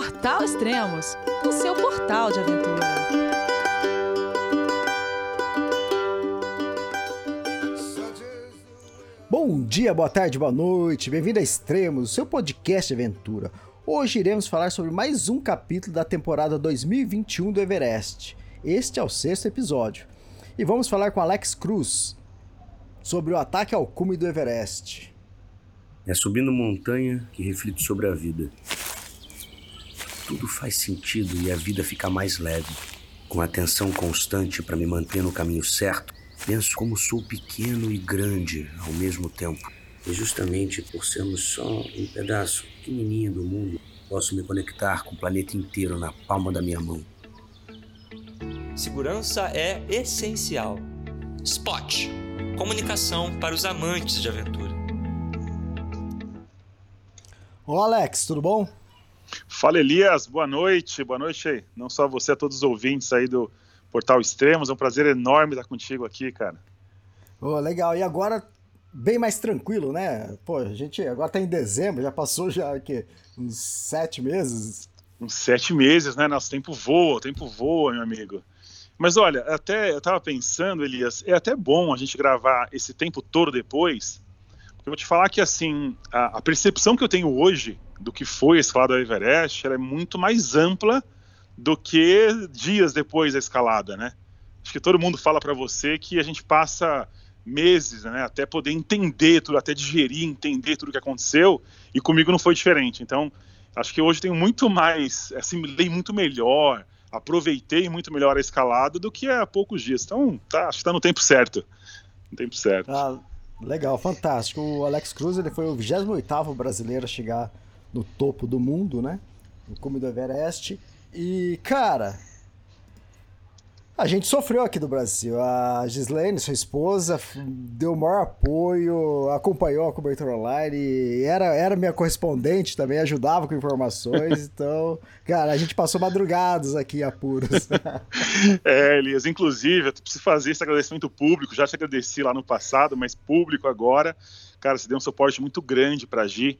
Portal Extremos, o seu portal de aventura. Bom dia, boa tarde, boa noite, bem-vindo a Extremos, o seu podcast de aventura. Hoje iremos falar sobre mais um capítulo da temporada 2021 do Everest. Este é o sexto episódio. E vamos falar com Alex Cruz sobre o ataque ao cume do Everest. É subindo montanha que reflito sobre a vida. Tudo faz sentido e a vida fica mais leve. Com atenção constante para me manter no caminho certo, penso como sou pequeno e grande ao mesmo tempo. E justamente por sermos só um pedaço pequenininho do mundo, posso me conectar com o planeta inteiro na palma da minha mão. Segurança é essencial. Spot comunicação para os amantes de aventura. Olá, Alex, tudo bom? Fala, Elias, boa noite, boa noite não só você, a todos os ouvintes aí do Portal Extremos, é um prazer enorme estar contigo aqui, cara. Oh, legal, e agora bem mais tranquilo, né? Pô, a gente agora tá em dezembro, já passou já aqui, uns sete meses. Uns sete meses, né? Nosso tempo voa, o tempo voa, meu amigo. Mas olha, até eu estava pensando, Elias, é até bom a gente gravar esse tempo todo depois, porque eu vou te falar que assim a, a percepção que eu tenho hoje do que foi a escalada do Everest é muito mais ampla do que dias depois da escalada, né? Acho que todo mundo fala para você que a gente passa meses, né, até poder entender tudo, até digerir, entender tudo o que aconteceu, e comigo não foi diferente. Então, acho que hoje tenho muito mais, assimilei muito melhor, aproveitei muito melhor a escalada do que há poucos dias. Então, tá, acho que está no tempo certo. No tempo certo. Ah, legal, fantástico. O Alex Cruz ele foi o 28 brasileiro a chegar no topo do mundo, né? No cume do Everest. E, cara, a gente sofreu aqui do Brasil. A Gislaine, sua esposa, deu o maior apoio, acompanhou a cobertura online, era, era minha correspondente também, ajudava com informações. Então, cara, a gente passou madrugadas aqui apuros. é, Elias, inclusive, eu preciso fazer esse agradecimento público. Já te agradeci lá no passado, mas público agora. Cara, você deu um suporte muito grande para a Gi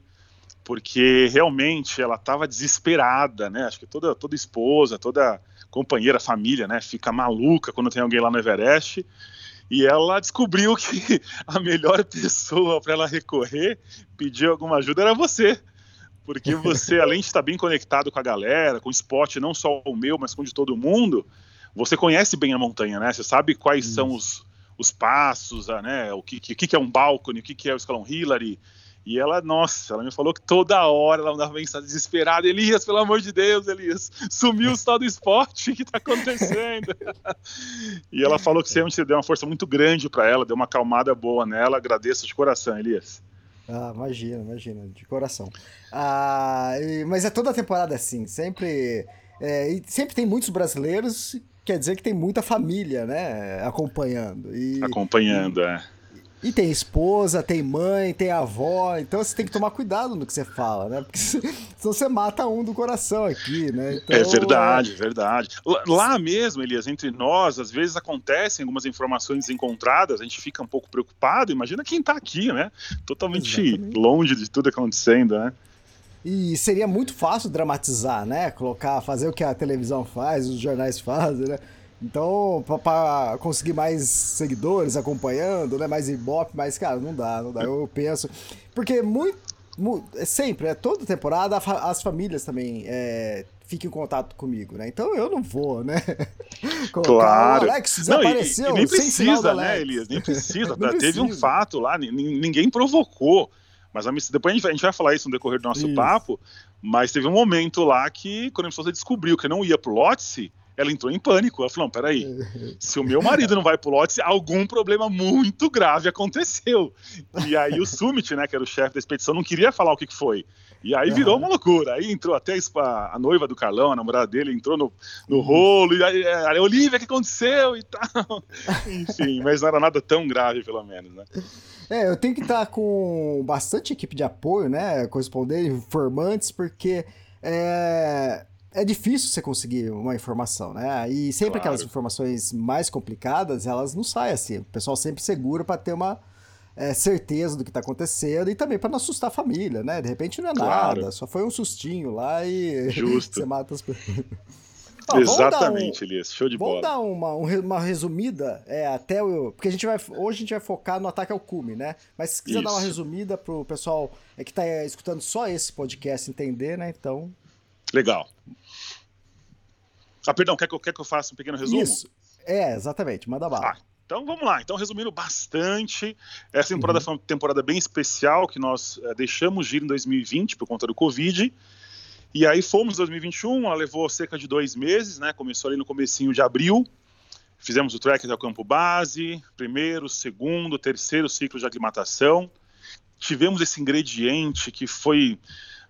porque realmente ela estava desesperada, né? Acho que toda, toda esposa, toda companheira, família, né, fica maluca quando tem alguém lá no Everest. E ela descobriu que a melhor pessoa para ela recorrer, pedir alguma ajuda, era você. Porque você, além de estar bem conectado com a galera, com o esporte, não só o meu, mas com o de todo mundo, você conhece bem a montanha, né? Você sabe quais Isso. são os, os passos, né? O que, que, que é um balcone, o que, que é o escalão Hillary, e ela, nossa, ela me falou que toda hora ela mandava mensagem desesperada: Elias, pelo amor de Deus, Elias, sumiu o estado do esporte, o que está acontecendo? e ela falou que você deu uma força muito grande para ela, deu uma calmada boa nela. Agradeço de coração, Elias. Ah, imagina, imagina, de coração. Ah, e, mas é toda a temporada assim, sempre. É, e sempre tem muitos brasileiros, quer dizer que tem muita família, né, acompanhando. E, acompanhando, e, é e tem esposa, tem mãe, tem avó, então você tem que tomar cuidado no que você fala, né? Porque senão você mata um do coração aqui, né? Então, é verdade, é... verdade. Lá mesmo, Elias, entre nós, às vezes acontecem algumas informações encontradas, a gente fica um pouco preocupado. Imagina quem tá aqui, né? Totalmente Exatamente. longe de tudo acontecendo, né? E seria muito fácil dramatizar, né? Colocar, fazer o que a televisão faz, os jornais fazem, né? Então, para conseguir mais seguidores acompanhando, né? Mais ibope, mas, cara, não dá, não dá. Eu penso. Porque muito. é sempre, é toda temporada, as famílias também é, ficam em contato comigo, né? Então eu não vou, né? claro. O Alex desapareceu. Não, e, e nem precisa, né, Elias? Nem precisa. não Teve um fato lá, ninguém provocou. Mas depois a gente, vai, a gente vai falar isso no decorrer do nosso isso. papo. Mas teve um momento lá que, quando a pessoa descobriu que não ia pro Lotse, ela entrou em pânico. Ela falou: não, peraí, se o meu marido não vai pro lote, algum problema muito grave aconteceu. E aí o Summit, né, que era o chefe da expedição, não queria falar o que, que foi. E aí virou uma loucura. Aí entrou até a, a noiva do Carlão, a namorada dele, entrou no, no rolo. E aí, a Olivia, o que aconteceu e tal. Enfim, mas não era nada tão grave, pelo menos, né? É, eu tenho que estar com bastante equipe de apoio, né? Corresponder, informantes, porque é, é difícil você conseguir uma informação, né? E sempre claro. aquelas informações mais complicadas, elas não saem assim. O pessoal sempre segura para ter uma é, certeza do que está acontecendo e também para não assustar a família, né? De repente não é Claro. nada, só foi um sustinho lá e Justo. você mata as pessoas. Ó, vamos dar um- Exatamente, Elias. Show de Vamos bola. dar uma, um uma resumida é, até o. Porque a gente vai. Hoje a gente vai focar no ataque ao cume, né? Mas se quiser dar uma Isso. resumida pro pessoal é, que tá é, escutando só esse podcast entender, né? Então. Legal. Ah, perdão, quer que eu, quer que eu faça um pequeno resumo? Isso. É, exatamente, manda bala. Ah, então vamos lá. Então, resumindo bastante, essa temporada Uhum. foi uma temporada bem especial que nós eh, deixamos de ir em 2020 por conta do Covid. E aí fomos em 2021, ela levou cerca de dois meses, né? Começou ali no comecinho de abril. Fizemos o trek até o campo base, primeiro, segundo, terceiro ciclo de aclimatação. Tivemos esse ingrediente que foi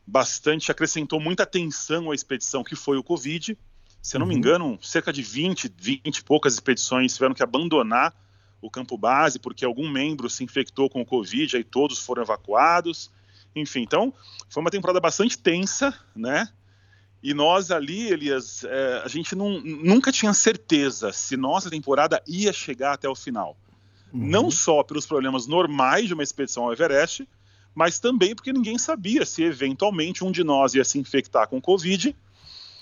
bastante, acrescentou muita tensão à expedição, que foi o Covid. Se eu não me Uhum. engano, cerca de 20, 20 e poucas expedições tiveram que abandonar o campo base porque algum membro se infectou com o Covid, aí todos foram evacuados. Enfim, então foi uma temporada bastante tensa, né? E nós ali, Elias, é, a gente não, nunca tinha certeza se nossa temporada ia chegar até o final. Uhum. Não só pelos problemas normais de uma expedição ao Everest, mas também porque ninguém sabia se eventualmente um de nós ia se infectar com Covid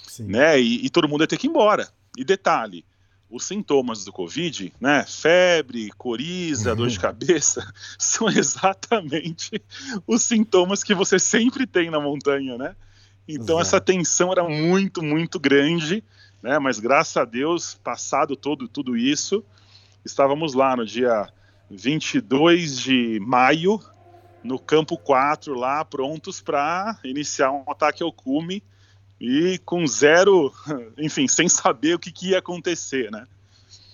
Sim. né? E, e todo mundo ia ter que ir embora. E detalhe, os sintomas do Covid, né? Febre, coriza, dor de cabeça, são exatamente os sintomas que você sempre tem na montanha, né? Então Exato. essa tensão era muito, muito grande, né? Mas graças a Deus, passado todo tudo isso, estávamos lá no dia 22 de maio, no campo 4 lá, prontos para iniciar um ataque ao cume e com zero, enfim, sem saber o que, que ia acontecer, né?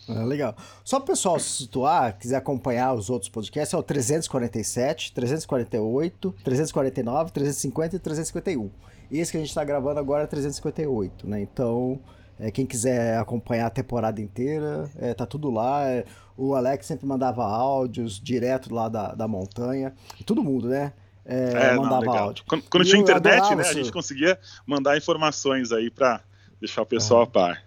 Ah, legal. Só para o pessoal se situar, quiser acompanhar os outros podcasts, é o 347, 348, 349, 350 e 351. Esse que a gente está gravando agora é 358, né? Então, é, quem quiser acompanhar a temporada inteira, é, tá tudo lá. É, o Alex sempre mandava áudios direto lá da, da montanha. Todo mundo, né? É, não, mandava legal. áudio. Quando, quando tinha internet, né, a gente conseguia mandar informações aí para deixar o pessoal a par.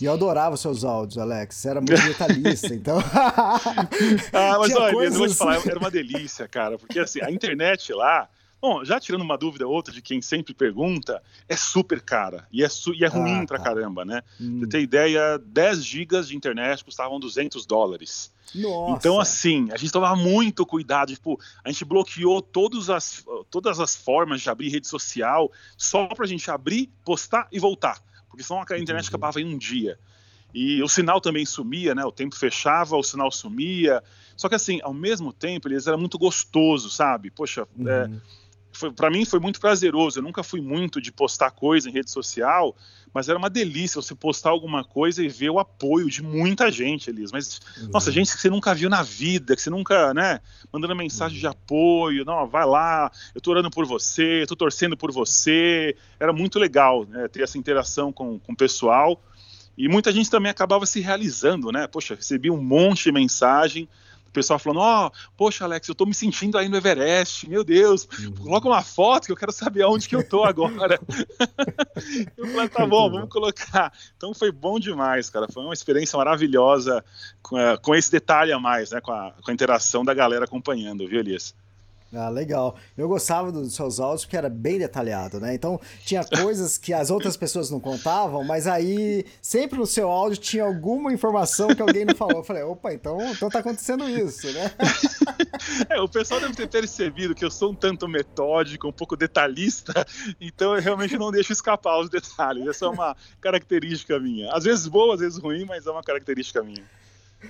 E eu adorava seus áudios, Alex. Você era muito detalhista, então. Ah, mas olha, Elias, eu vou te coisas- falar, era uma delícia, cara, porque assim, a internet lá, bom, já tirando uma dúvida ou outra de quem sempre pergunta, é super cara e é, e é ruim Ah, pra tá. caramba, né? Hum, Pra você ter ideia, 10 gigas de internet custavam 200 dólares. Nossa. Então, assim, a gente tomava muito cuidado. Tipo, a gente bloqueou todas as, todas as formas de abrir rede social só pra gente abrir, postar e voltar. Porque senão a internet Entendi. acabava em um dia. E o sinal também sumia, né? O tempo fechava, o sinal sumia. Só que, assim, ao mesmo tempo, eles era muito gostoso, sabe? Poxa, é, Uhum. foi, para mim foi muito prazeroso. Eu nunca fui muito de postar coisa em rede social, mas era uma delícia você postar alguma coisa e ver o apoio de muita gente, Elias. Mas, nossa, Uhum. gente que você nunca viu na vida, que você nunca, né, mandando mensagem Uhum. de apoio, não, vai lá, eu tô orando por você, eu tô torcendo por você. Era muito legal, né, ter essa interação com, com o pessoal. E muita gente também acabava se realizando, né? Poxa, recebi um monte de mensagem, o pessoal falando, ó, poxa, Alex, eu tô me sentindo aí no Everest, meu Deus, Uhum. coloca uma foto que eu quero saber aonde que eu tô agora. eu falei, tá bom, vamos colocar. Então foi bom demais, cara. Foi uma experiência maravilhosa com, eh, com esse detalhe a mais, né? Com a, com a interação da galera acompanhando, viu, Elias? Ah, legal. Eu gostava dos seus áudios porque era bem detalhado, né? Então tinha coisas que as outras pessoas não contavam, mas aí sempre no seu áudio tinha alguma informação que alguém não falou. Eu falei, opa, então, então tá acontecendo isso, né? É, o pessoal deve ter percebido que eu sou um tanto metódico, um pouco detalhista, então eu realmente não deixo escapar os detalhes. Essa é uma característica minha. Às vezes boa, às vezes ruim, mas é uma característica minha.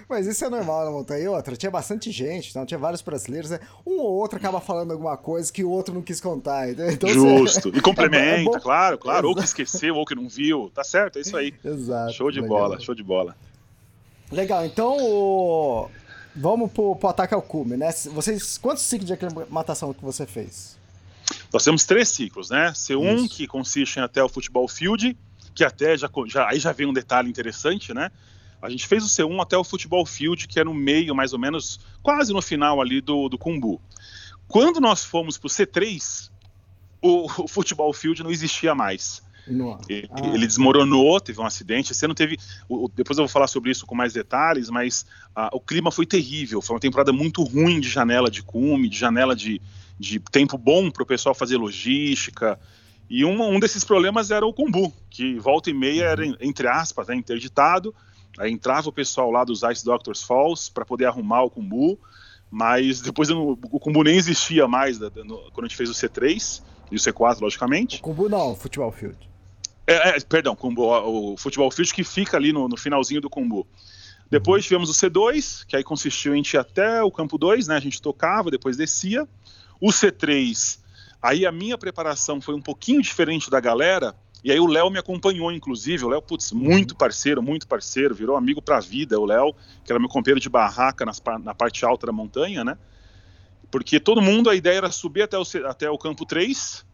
Mas isso é normal na montanha. E outra, tinha bastante gente, então tinha vários brasileiros, né? Um ou outro acaba falando alguma coisa que o outro não quis contar. Então, Justo. você- E complementa, É claro, claro. Ou que Exato. esqueceu, ou que não viu. Tá certo, é isso aí. Exato. Show de legal. bola, show de bola. Legal, então o- vamos pro, pro ataque ao cume, né? Vocês, quantos ciclos de aclimatação que você fez? Nós temos três ciclos, né? C1, Isso. que consiste em até o futebol field, que até já, já aí já vem um detalhe interessante, né? A gente fez o C1 até o futebol field, que é no meio, mais ou menos, quase no final ali do, do Kumbu. Quando nós fomos pro C3, o, o futebol field não existia mais. Ele, ah. ele, desmoronou, teve um acidente. Esse ano teve. O, depois eu vou falar sobre isso com mais detalhes, mas ah, o clima foi terrível. Foi uma temporada muito ruim de janela de cume, de janela de, de tempo bom para o pessoal fazer logística. E um, um desses problemas era o Kumbu, que volta e meia era, entre aspas, né, interditado. Aí entrava o pessoal lá dos Ice Doctors Falls para poder arrumar o Kumbu, mas depois não, o Kumbu nem existia mais da, da, no, quando a gente fez o C3 e o C4, logicamente. O Kumbu não, o Futebol Field. É, é, perdão, Kumbu, o, o Futebol Field que fica ali no, no finalzinho do Kumbu. Depois tivemos o C2, que aí consistiu em ir até o campo 2, né? A gente tocava, depois descia. O C3, aí a minha preparação foi um pouquinho diferente da galera, e aí o Léo me acompanhou, inclusive. O Léo, putz, muito parceiro, muito parceiro, virou amigo pra vida. O Léo, que era meu companheiro de barraca nas, na parte alta da montanha, né? Porque todo mundo, a ideia era subir até o, até o campo 3,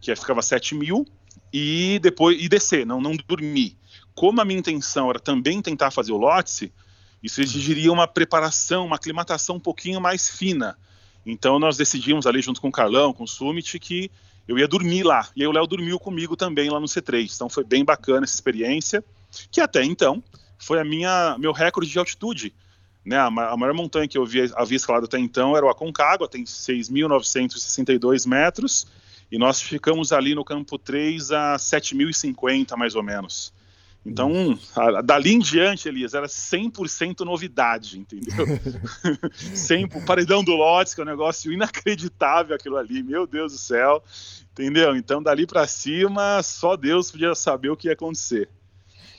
que ficava 7 mil, e depois e descer, não, não dormir. Como a minha intenção era também tentar fazer o Lotse, isso exigiria uma preparação, uma aclimatação um pouquinho mais fina. Então nós decidimos ali junto com o Carlão, com o Summit, que eu ia dormir lá. E aí o Léo dormiu comigo também lá no C3. Então foi bem bacana essa experiência, que até então foi a minha meu recorde de altitude. Né, a, maior montanha que eu havia, havia escalado até então era o Aconcagua, tem 6.962 metros, e nós ficamos ali no campo 3 a 7.050 mais ou menos. Então, a, dali em diante, Elias, era 100% novidade, entendeu? Sempre, o paredão do Lotes, que é um negócio inacreditável aquilo ali, meu Deus do céu, entendeu? Então, dali para cima, só Deus podia saber o que ia acontecer.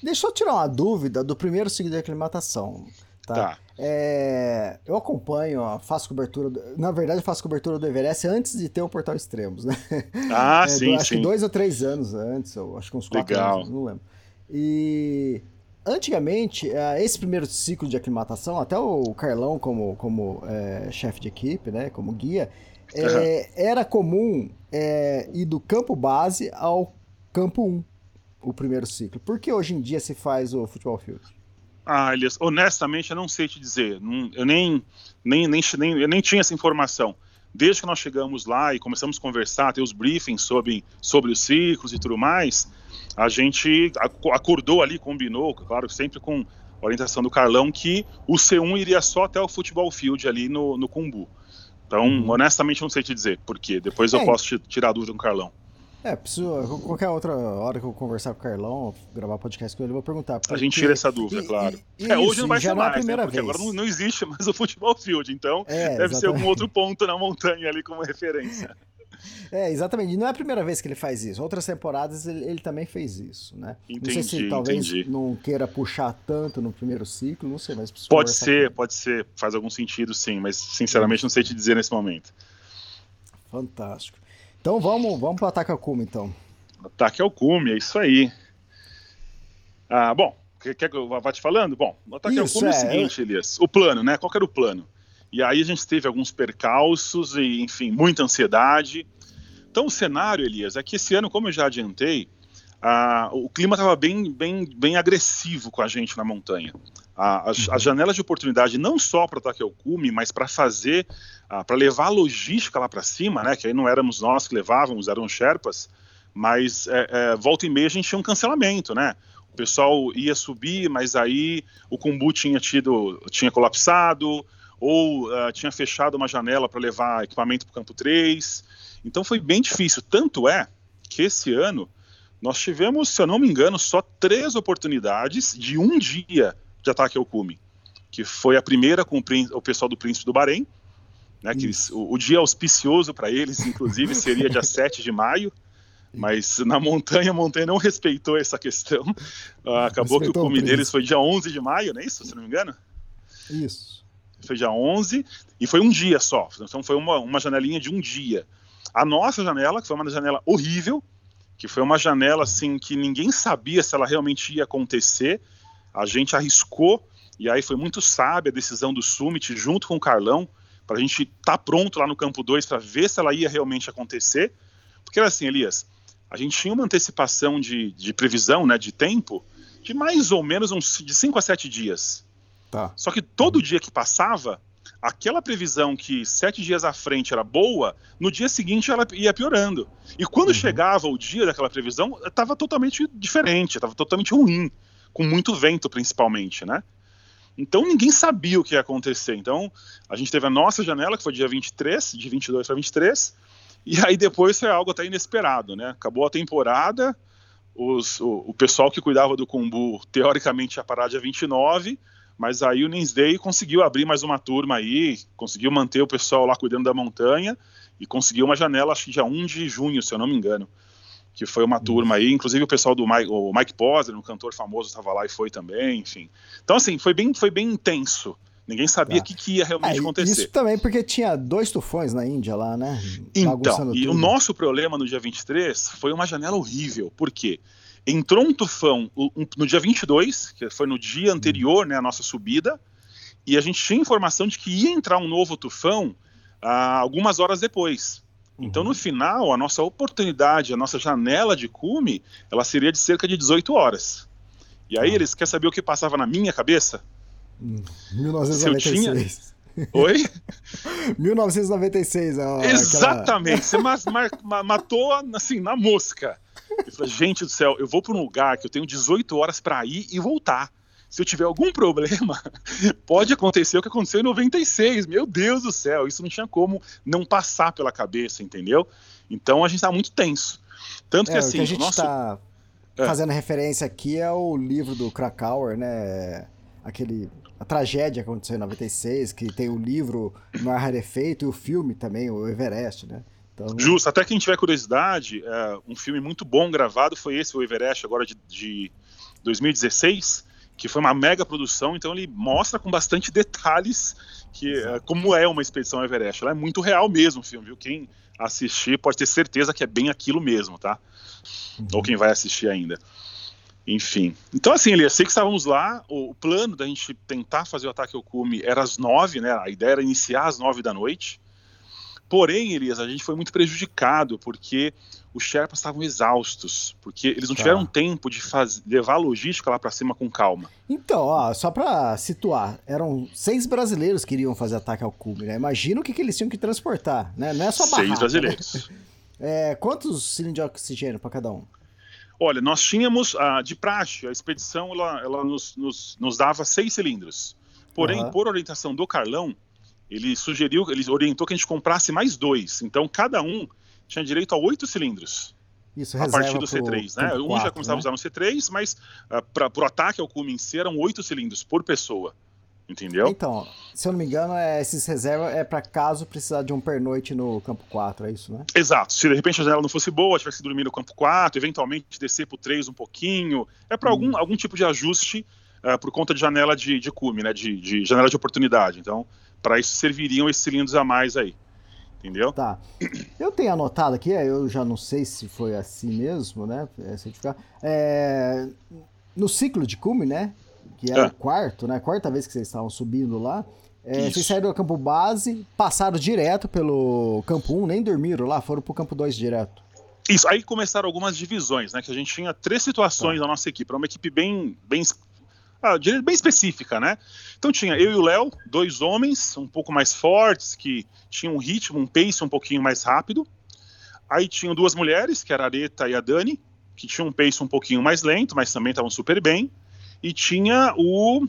Deixa eu tirar uma dúvida do primeiro ciclo de aclimatação. Tá. tá. É, eu acompanho, faço cobertura. Do, na verdade, faço cobertura do Everest antes de ter o Portal Extremos, né? Ah, é, sim, do, acho sim. que dois ou três anos antes, ou acho que uns quatro Legal. anos, não lembro. E antigamente, é, esse primeiro ciclo de aclimatação, até o Carlão como, como é, chefe de equipe, né, como guia, é, uhum. era comum é, ir do campo base ao campo 1, o primeiro ciclo. Por que hoje em dia se faz o futebol field? Ah, Elias, honestamente eu não sei te dizer. eu nem, nem, nem, nem, eu nem tinha essa informação. Desde que nós chegamos lá e começamos a conversar, ter os briefings sobre, sobre os ciclos e tudo mais, a gente acordou ali, combinou, claro, sempre com orientação do Carlão, que o C1 iria só até o futebol field ali no, no Cumbu. Então, uhum. honestamente, não sei te dizer por quê. Depois eu é. posso te, tirar a dúvida com o Carlão. É, preciso. Qualquer outra hora que eu conversar com o Carlão, gravar podcast com ele, eu vou perguntar. Porque... A gente tira essa dúvida, e, claro. E, é, hoje não vai ser é mais, né? Porque vez. agora não, não, existe mais o futebol field, então é, deve exatamente. ser algum outro ponto na montanha ali como referência. É, exatamente. E não é a primeira vez que ele faz isso. Outras temporadas ele, ele também fez isso, né? Entendi, não sei se talvez entendi. não queira puxar tanto no primeiro ciclo, não sei, mas Pode ser, pode ser. Faz algum sentido, sim, mas sinceramente não sei te dizer nesse momento. Fantástico. Então vamos, vamos para o ataque ao cume, então. Ataque ao cume, é isso aí. Ah, bom, quer que eu vá te falando? Bom, o ataque isso, ao cume é, é o seguinte, Elias. O plano, né? Qual era o plano? E aí a gente teve alguns percalços e, enfim, muita ansiedade. Então o cenário, Elias, é que esse ano, como eu já adiantei, ah, o clima estava bem, bem, bem agressivo com a gente na montanha. As, as, janelas de oportunidade não só para ataque ao cume, mas para fazer, para levar a logística lá para cima, né? Que aí não éramos nós que levávamos, eram Sherpas, mas é, é, volta e meia a gente tinha um cancelamento, né? O pessoal ia subir, mas aí o Kumbu tinha tido, tinha colapsado, ou uh, tinha fechado uma janela para levar equipamento para o campo 3. Então foi bem difícil. Tanto é que esse ano nós tivemos, se eu não me engano, só três oportunidades de um dia de ataque ao cume, que foi a primeira com o, o pessoal do Príncipe do Bahrein, né, que eles, o, o, dia auspicioso para eles, inclusive, seria dia 7 de maio, mas na montanha, a montanha não respeitou essa questão. Uh, acabou respeitou que o cume deles foi dia 11 de maio, não é isso, se não me engano? Isso. Foi dia 11 e foi um dia só, então foi uma, uma janelinha de um dia. A nossa janela, que foi uma janela horrível, que foi uma janela assim que ninguém sabia se ela realmente ia acontecer, a gente arriscou, e aí foi muito sábia a decisão do Summit, junto com o Carlão, para a gente estar tá pronto lá no campo 2 para ver se ela ia realmente acontecer. Porque era assim, Elias, a gente tinha uma antecipação de, de previsão, né, de tempo, de mais ou menos uns de 5 a 7 dias. Tá. Só que todo dia que passava, aquela previsão que sete dias à frente era boa, no dia seguinte ela ia piorando. E quando uhum. chegava o dia daquela previsão, estava totalmente diferente, estava totalmente ruim, com muito vento principalmente, né? Então ninguém sabia o que ia acontecer. Então a gente teve a nossa janela, que foi dia 23, de 22 para 23, e aí depois foi algo até inesperado, né? Acabou a temporada, os, o, o, pessoal que cuidava do Kumbu teoricamente ia parar dia 29, mas aí o Ninsday conseguiu abrir mais uma turma aí, conseguiu manter o pessoal lá cuidando da montanha e conseguiu uma janela, acho que dia 1 de junho, se eu não me engano, que foi uma turma aí, inclusive o pessoal do Mike, o Mike Posner, um cantor famoso, estava lá e foi também, enfim. Então assim, foi bem, foi bem intenso. Ninguém sabia o tá. que, que, ia realmente é, acontecer. Isso também porque tinha dois tufões na Índia lá, né? Então, e tudo. o nosso problema no dia 23 foi uma janela horrível. Por quê? Entrou um tufão no dia 22, que foi no dia anterior, né, a nossa subida, e a gente tinha informação de que ia entrar um novo tufão ah, algumas horas depois. Então, no uhum. final, a nossa oportunidade, a nossa janela de cume, ela seria de cerca de 18 horas. E aí, ah. eles querem saber o que passava na minha cabeça? 1996. Oi? 1996. Ó, Exatamente. Aquela... Você matou assim na mosca. Eu falei, gente do céu, eu vou para um lugar que eu tenho 18 horas para ir e voltar. Se eu tiver algum problema, pode acontecer o que aconteceu em 96. Meu Deus do céu, isso não tinha como não passar pela cabeça, entendeu? Então a gente está muito tenso. Tanto que é, assim. O que a gente está nosso... é. fazendo referência aqui é o livro do Krakauer, né? Aquele a tragédia que aconteceu em 96, que tem o livro No Ar Rarefeito e o filme também, o Everest, né? Então... Justo, até quem tiver curiosidade, é, um filme muito bom gravado foi esse, o Everest, agora de, de 2016, que foi uma mega produção, então ele mostra com bastante detalhes que é, como é uma expedição Everest. Ela é muito real mesmo o filme, viu? Quem assistir pode ter certeza que é bem aquilo mesmo, tá? Uhum. Ou quem vai assistir ainda. Enfim. Então, assim, Elias, sei que estávamos lá. O, o, plano da gente tentar fazer o ataque ao cume era às nove, né? A ideia era iniciar às nove da noite. Porém, Elias, a gente foi muito prejudicado porque os Sherpas estavam exaustos, porque eles não tá. tiveram tempo de faz... levar a logística lá para cima com calma. Então, ó, só para situar, eram seis brasileiros que iriam fazer ataque ao cume, né? Imagina o que, que eles tinham que transportar, né? Não é só barraca, Seis brasileiros. Né? É, quantos cilindros de oxigênio para cada um? Olha, nós tínhamos, ah, de praxe, a expedição ela, ela nos, nos, nos dava seis cilindros. Porém, uhum. por orientação do Carlão, ele sugeriu, ele orientou que a gente comprasse mais dois. Então, cada um tinha direito a oito cilindros. Isso, a partir do C3, né? Um já começava né? a usar no C3, mas uh, para o ataque ao cume em si eram oito cilindros por pessoa. Entendeu? Então, se eu não me engano, é, esses reservas é para caso precisar de um pernoite no campo 4, é isso, né? Exato. Se de repente a janela não fosse boa, tivesse que dormir no campo 4, eventualmente descer pro 3 um pouquinho, é para hum. algum, algum tipo de ajuste uh, por conta de janela de, de cume, né? De, de janela de oportunidade. Então, para isso serviriam esses cilindros a mais aí. Entendeu? Tá. Eu tenho anotado aqui, eu já não sei se foi assim mesmo, né? É, é no ciclo de cume, né? que era é. o quarto, né? Quarta vez que vocês estavam subindo lá. É, vocês saíram do campo base, passaram direto pelo campo 1, nem dormiram lá, foram pro campo 2 direto. Isso, aí começaram algumas divisões, né? Que a gente tinha três situações tá. na nossa equipe, era uma equipe bem, bem, ah, bem específica, né? Então tinha eu e o Léo, dois homens, um pouco mais fortes, que tinham um ritmo, um pace um pouquinho mais rápido. Aí tinham duas mulheres, que era a Areta e a Dani, que tinham um pace um pouquinho mais lento, mas também estavam super bem e tinha o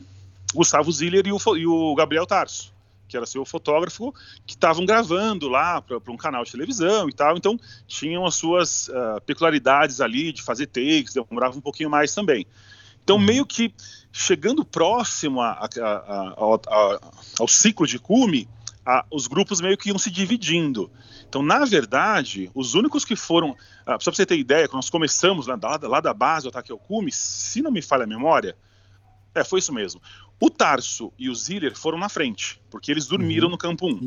Gustavo Ziller e o, e o Gabriel Tarso, que era seu fotógrafo, que estavam gravando lá para um canal de televisão e tal, então tinham as suas uh, peculiaridades ali de fazer takes, demorava um pouquinho mais também. Então, uhum. meio que chegando próximo a, a, a, ao ciclo de cume, os grupos meio que iam se dividindo. Então, na verdade, os únicos que foram. Ah, só para você ter ideia, quando nós começamos lá, lá, lá da base do ataque ao cume, se não me falha a memória, é, foi isso mesmo. O Tarso e o Ziller foram na frente, porque eles dormiram uhum. no campo 1. Isso.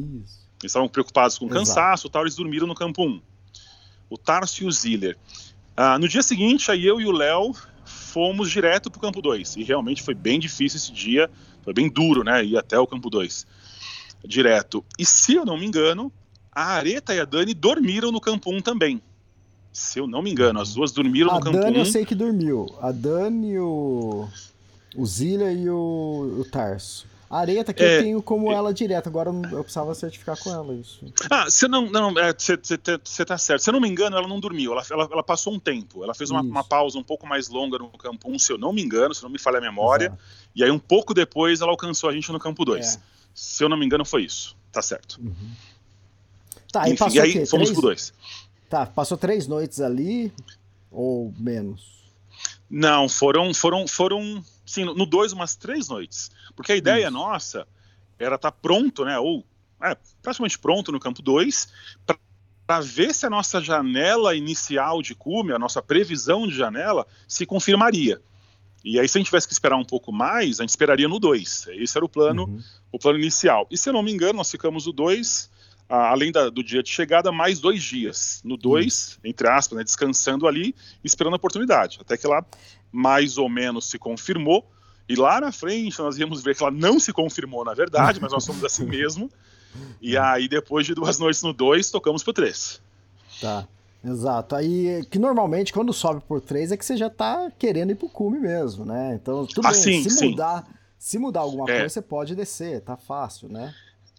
Eles estavam preocupados com Exato. cansaço tal, eles dormiram no campo 1. O Tarso e o Ziller. Ah, no dia seguinte, aí eu e o Léo fomos direto para o campo 2. E realmente foi bem difícil esse dia, foi bem duro, né? Ir até o campo 2 direto. E se eu não me engano, a Areta e a Dani dormiram no campo 1 também. Se eu não me engano, as duas dormiram a no campo Dani 1. eu sei que dormiu. A Dani, o, o Zilha e o, o Tarso. A areta que é, eu tenho como é, ela direta, agora eu precisava certificar com ela isso. Ah, você não. não você é, tá certo. Se eu não me engano, ela não dormiu. Ela, ela, ela passou um tempo. Ela fez uma, uma, pausa um pouco mais longa no campo 1, se eu não me engano, se não me falha a memória. Exato. E aí, um pouco depois, ela alcançou a gente no campo 2. É. Se eu não me engano, foi isso. Tá certo. Uhum. Tá, Enfim, e, e aí fomos três... pro 2. Tá, passou três noites ali ou menos? Não, foram, foram, foram, sim, no 2 umas três noites. Porque a ideia Isso. nossa era estar tá pronto, né? Ou é, praticamente pronto no campo 2, para ver se a nossa janela inicial de cume, a nossa previsão de janela, se confirmaria. E aí, se a gente tivesse que esperar um pouco mais, a gente esperaria no 2. Esse era o plano, uhum. o plano inicial. E se eu não me engano, nós ficamos o 2, além da, do dia de chegada, mais dois dias. No 2, uhum. entre aspas, né, descansando ali, esperando a oportunidade. Até que lá, mais ou menos, se confirmou. E lá na frente nós íamos ver que ela não se confirmou, na verdade, mas nós somos assim mesmo. E aí, depois de duas noites no dois, tocamos pro três. Tá. Exato. Aí, que normalmente, quando sobe por três, é que você já tá querendo ir pro cume mesmo, né? Então, tudo ah, bem. Se, sim. Mudar, se mudar alguma é. coisa, você pode descer, tá fácil, né?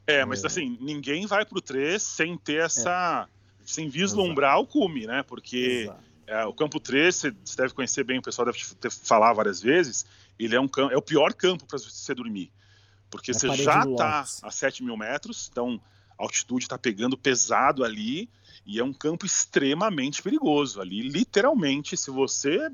É, mas é. assim, ninguém vai pro três sem ter essa. É. sem vislumbrar Exato. o cume, né? Porque é, o campo 3, você deve conhecer bem, o pessoal deve ter falar várias vezes ele é um é o pior campo para você dormir. Porque é você já está a 7 mil metros, então a altitude está pegando pesado ali, e é um campo extremamente perigoso. Ali, literalmente, se você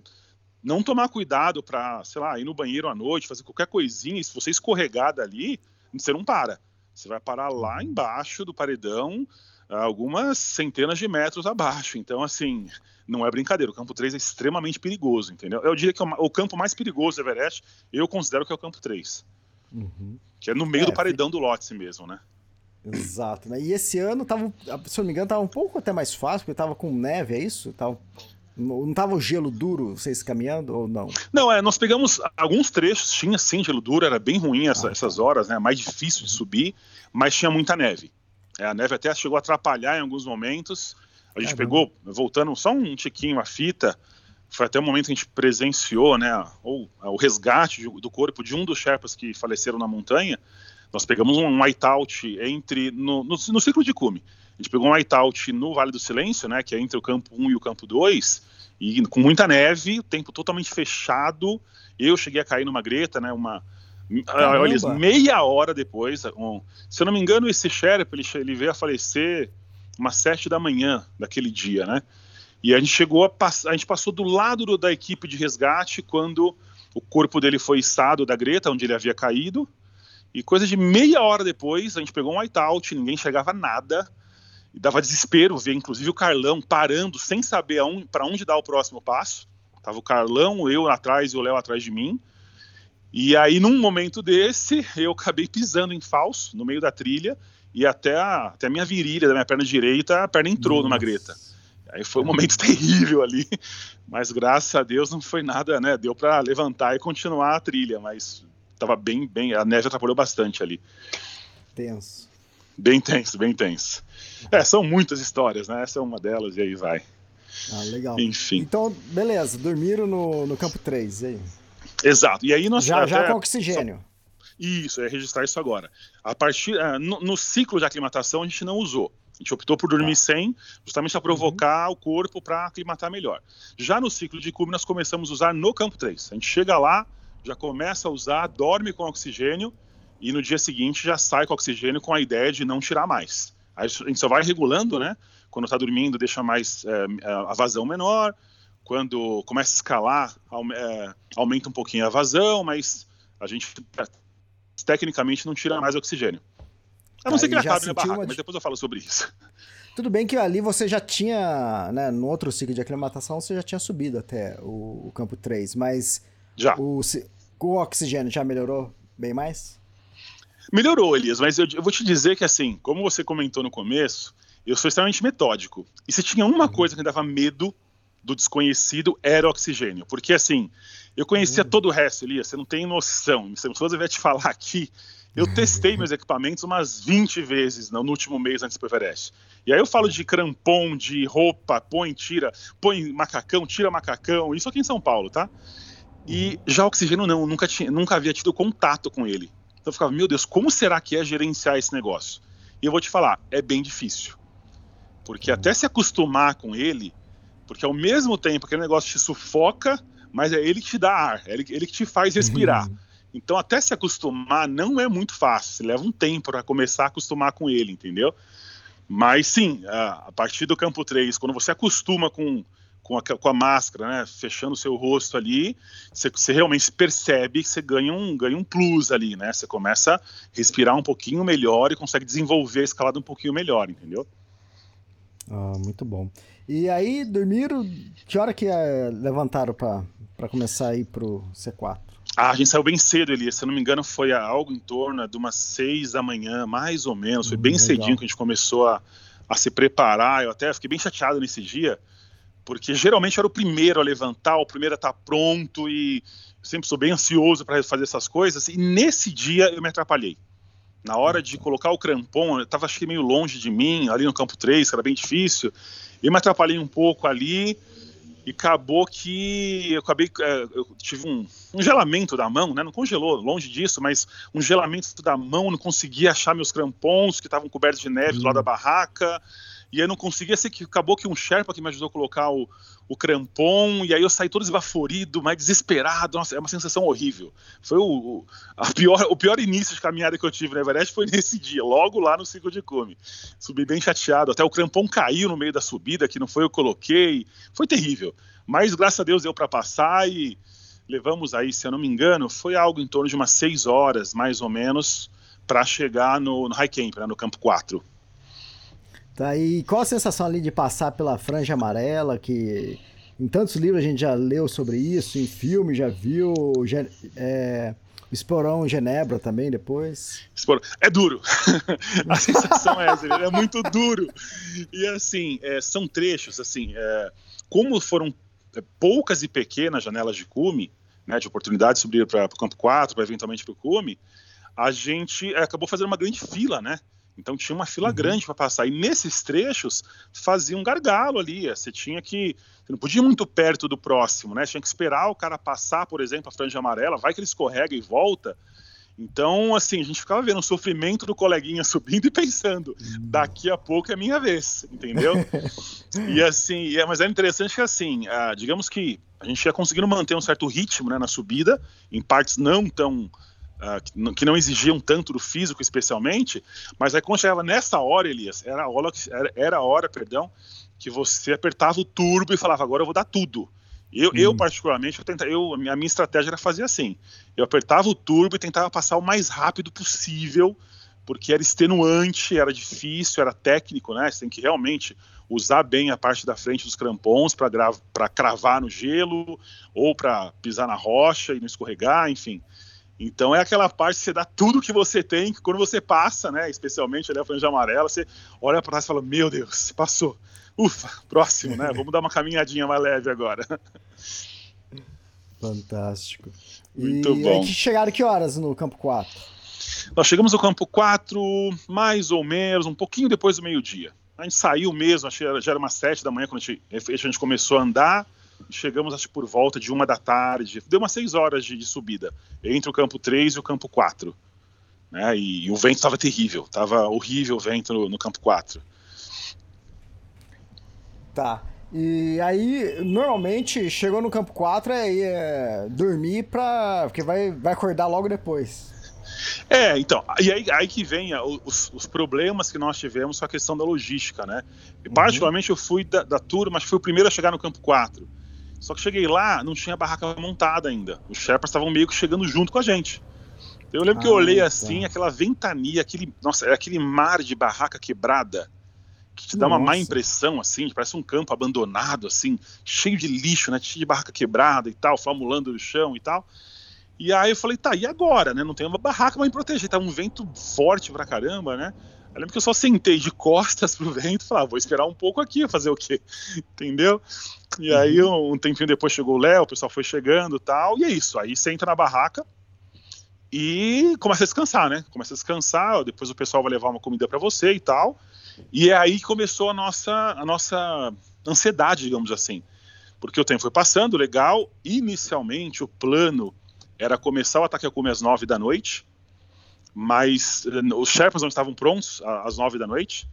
não tomar cuidado para, sei lá, ir no banheiro à noite, fazer qualquer coisinha, se você escorregar dali, você não para. Você vai parar lá uhum. embaixo do paredão, algumas centenas de metros abaixo. Então, assim, não é brincadeira. O campo 3 é extremamente perigoso, entendeu? Eu diria que é o campo mais perigoso do Everest, eu considero que é o campo 3. Uhum. Que é no meio é, do paredão do Lhotse mesmo, né? Exato, né? E esse ano tava, se eu não me engano, tava um pouco até mais fácil, porque tava com neve, é isso? Tava, não tava o gelo duro, vocês caminhando ou não? Não, é, nós pegamos alguns trechos, tinha sim gelo duro, era bem ruim essa, ah, essas tá. horas, né? Mais difícil de subir, mas tinha muita neve. É, a neve até chegou a atrapalhar em alguns momentos. A gente pegou, voltando só um tiquinho a fita, foi até o momento que a gente presenciou, né, ou o resgate do corpo de um dos Sherpas que faleceram na montanha. Nós pegamos um whiteout entre no, no, no ciclo de cume. A gente pegou um whiteout no Vale do Silêncio, né, que é entre o campo 1 e o campo 2, e com muita neve, o tempo totalmente fechado. Eu cheguei a cair numa greta, né, uma olha, meia hora depois, um, se eu não me engano, esse Sherpa ele, ele veio a falecer umas sete da manhã daquele dia, né? E a gente chegou a a gente passou do lado do, da equipe de resgate quando o corpo dele foi içado da greta, onde ele havia caído. E coisa de meia hora depois, a gente pegou um whiteout, ninguém chegava nada. E dava desespero ver, inclusive, o Carlão parando sem saber para onde dar o próximo passo. Tava o Carlão, eu atrás e o Léo atrás de mim. E aí, num momento desse, eu acabei pisando em falso no meio da trilha e até a, até a minha virilha da minha perna direita, a perna entrou Nossa. numa greta. Aí foi um momento terrível ali, mas graças a Deus não foi nada, né? Deu para levantar e continuar a trilha, mas tava bem, bem, a neve atrapalhou bastante ali. Tenso. Bem tenso, bem tenso. É, são muitas histórias, né? Essa é uma delas e aí vai. Ah, legal. Enfim. Então, beleza, dormiram no, no campo 3, e aí? Exato. E aí nós já, já com oxigênio. Isso, é registrar isso agora. A partir uh, no, no, ciclo de aclimatação a gente não usou. A gente optou por dormir tá. sem, justamente para provocar uhum. o corpo para aclimatar melhor. Já no ciclo de cume nós começamos a usar no campo 3. A gente chega lá, já começa a usar, dorme com oxigênio e no dia seguinte já sai com oxigênio com a ideia de não tirar mais. Aí a gente só vai regulando, né? Quando está dormindo, deixa mais é, a vazão menor. Quando começa a escalar, é, aumenta um pouquinho a vazão, mas a gente tecnicamente não tira mais oxigênio. A não ser que ele acabe na barraca, uma... mas depois eu falo sobre isso. Tudo bem que ali você já tinha, né, no outro ciclo de aclimatação, você já tinha subido até o, o campo 3, mas já. O, o oxigênio já melhorou bem mais? Melhorou, Elias, mas eu, eu, vou te dizer que assim, como você comentou no começo, eu sou extremamente metódico. E se tinha uma uhum. coisa que me dava medo do desconhecido, era oxigênio. Porque assim, eu conhecia uhum. todo o resto, Elias, você não tem noção. Se eu vai te falar aqui, eu testei meus equipamentos umas 20 vezes no último mês antes do Everest. E aí eu falo de crampon, de roupa, põe, tira, põe macacão, tira macacão, isso aqui em São Paulo, tá? E já oxigênio não, nunca, tinha, nunca havia tido contato com ele. Então eu ficava, meu Deus, como será que é gerenciar esse negócio? E eu vou te falar, é bem difícil. Porque até se acostumar com ele, porque ao mesmo tempo aquele negócio te sufoca, mas é ele que te dá ar, é ele, ele que te faz respirar. Uhum. Então, até se acostumar não é muito fácil, leva um tempo para começar a acostumar com ele, entendeu? Mas sim, a partir do campo 3, quando você acostuma com, com, a, com a máscara, né, fechando o seu rosto ali, você, você, realmente percebe que você ganha um, ganha um plus ali, né? Você começa a respirar um pouquinho melhor e consegue desenvolver a escalada um pouquinho melhor, entendeu? Ah, muito bom. E aí, dormiram, que hora que é, levantaram para começar a ir pro C4? Ah, a gente saiu bem cedo, Elias. Se eu não me engano, foi algo em torno de umas seis da manhã, mais ou menos. Foi hum, bem cedinho que a gente começou a, a se preparar. Eu até fiquei bem chateado nesse dia, porque geralmente eu era o primeiro a levantar, o primeiro a estar pronto e sempre sou bem ansioso para fazer essas coisas. E nesse dia eu me atrapalhei. Na hora de colocar o crampon, eu estava acho que meio longe de mim, ali no campo 3, que era bem difícil. Eu me atrapalhei um pouco ali e acabou que eu acabei é, eu tive um, um, gelamento da mão, né? Não congelou, longe disso, mas um gelamento da mão, não conseguia achar meus crampons que estavam cobertos de neve uhum. do lado da barraca. E aí não conseguia ser que acabou que um Sherpa que me ajudou a colocar o, o crampon, e aí eu saí todo esbaforido, mais desesperado. Nossa, é uma sensação horrível. Foi o, o, pior, o pior início de caminhada que eu tive no Everest foi nesse dia, logo lá no ciclo de cume. Subi bem chateado, até o crampon caiu no meio da subida, que não foi eu coloquei. Foi terrível. Mas graças a Deus deu para passar e levamos aí, se eu não me engano, foi algo em torno de umas seis horas, mais ou menos, para chegar no, no High Camp, né, no campo 4. Tá, e qual a sensação ali de passar pela franja amarela, que em tantos livros a gente já leu sobre isso, em filme já viu, é, Esporão Genebra também depois. É duro. a sensação é essa, é muito duro. E assim, é, são trechos, assim, é, como foram é, poucas e pequenas janelas de cume, né, de oportunidade de subir para o campo 4, para eventualmente para o cume, a gente é, acabou fazendo uma grande fila, né? Então tinha uma fila uhum. grande para passar. E nesses trechos fazia um gargalo ali. Você tinha que. Você não podia ir muito perto do próximo, né? Tinha que esperar o cara passar, por exemplo, a franja amarela, vai que ele escorrega e volta. Então, assim, a gente ficava vendo o sofrimento do coleguinha subindo e pensando, uhum. daqui a pouco é minha vez, entendeu? e assim, é, mas é interessante que assim, ah, digamos que a gente ia conseguindo manter um certo ritmo né, na subida, em partes não tão uh, que não exigiam tanto do físico especialmente, mas aí quando chegava nessa hora, Elias, era a hora, era, era a hora perdão, que você apertava o turbo e falava, agora eu vou dar tudo. Eu, hum. eu particularmente, eu tentava, eu, a minha estratégia era fazer assim, eu apertava o turbo e tentava passar o mais rápido possível, porque era extenuante, era difícil, era técnico, né? Você tem que realmente usar bem a parte da frente dos crampons para cravar no gelo ou para pisar na rocha e não escorregar, enfim. Então é aquela parte que você dá tudo que você tem, que quando você passa, né, especialmente ali a franja amarela, você olha para trás e fala: Meu Deus, passou. Ufa, próximo, né? Vamos dar uma caminhadinha mais leve agora. Fantástico. Muito e bom. E chegaram que horas no campo 4? Nós chegamos no campo 4 mais ou menos, um pouquinho depois do meio-dia. A gente saiu mesmo, acho que já era umas 7 da manhã quando a gente, a gente começou a andar chegamos acho por volta de uma da tarde, deu umas seis horas de, de subida, entre o campo 3 e o campo 4. Né? E, e o vento estava terrível, estava horrível o vento no, no campo 4. Tá. E aí, normalmente, chegou no campo 4 é, é dormir pra. Porque vai, vai acordar logo depois. É, então, e aí, aí que vem os, os, problemas que nós tivemos com a questão da logística, né? Uhum. Particularmente eu fui da, da turma, mas fui o primeiro a chegar no campo 4. Só que cheguei lá, não tinha barraca montada ainda. Os Sherpas estavam meio que chegando junto com a gente. Eu lembro ah, que eu olhei ah, assim, tá. aquela ventania, aquele, nossa, é aquele mar de barraca quebrada que te dá nossa. uma má impressão, assim, parece um campo abandonado, assim, cheio de lixo, né, cheio de barraca quebrada e tal, famulando no chão e tal. E aí eu falei, tá, e agora, né, não tem uma barraca pra me proteger, tá um vento forte pra caramba, né. Eu lembro que eu só sentei de costas pro vento e falei, ah, vou esperar um pouco aqui, fazer o quê? Entendeu? E aí, uhum. um tempinho depois chegou o Léo, o pessoal foi chegando e tal, e é isso. Aí você entra na barraca e começa a descansar, né? Começa a descansar, depois o pessoal vai levar uma comida para você e tal. E é aí que começou a nossa, a nossa ansiedade, digamos assim. Porque o tempo foi passando, legal. Inicialmente, o plano era começar o ataque a cume às nove da noite mas eh, os Sherpas não estavam prontos às nove da noite.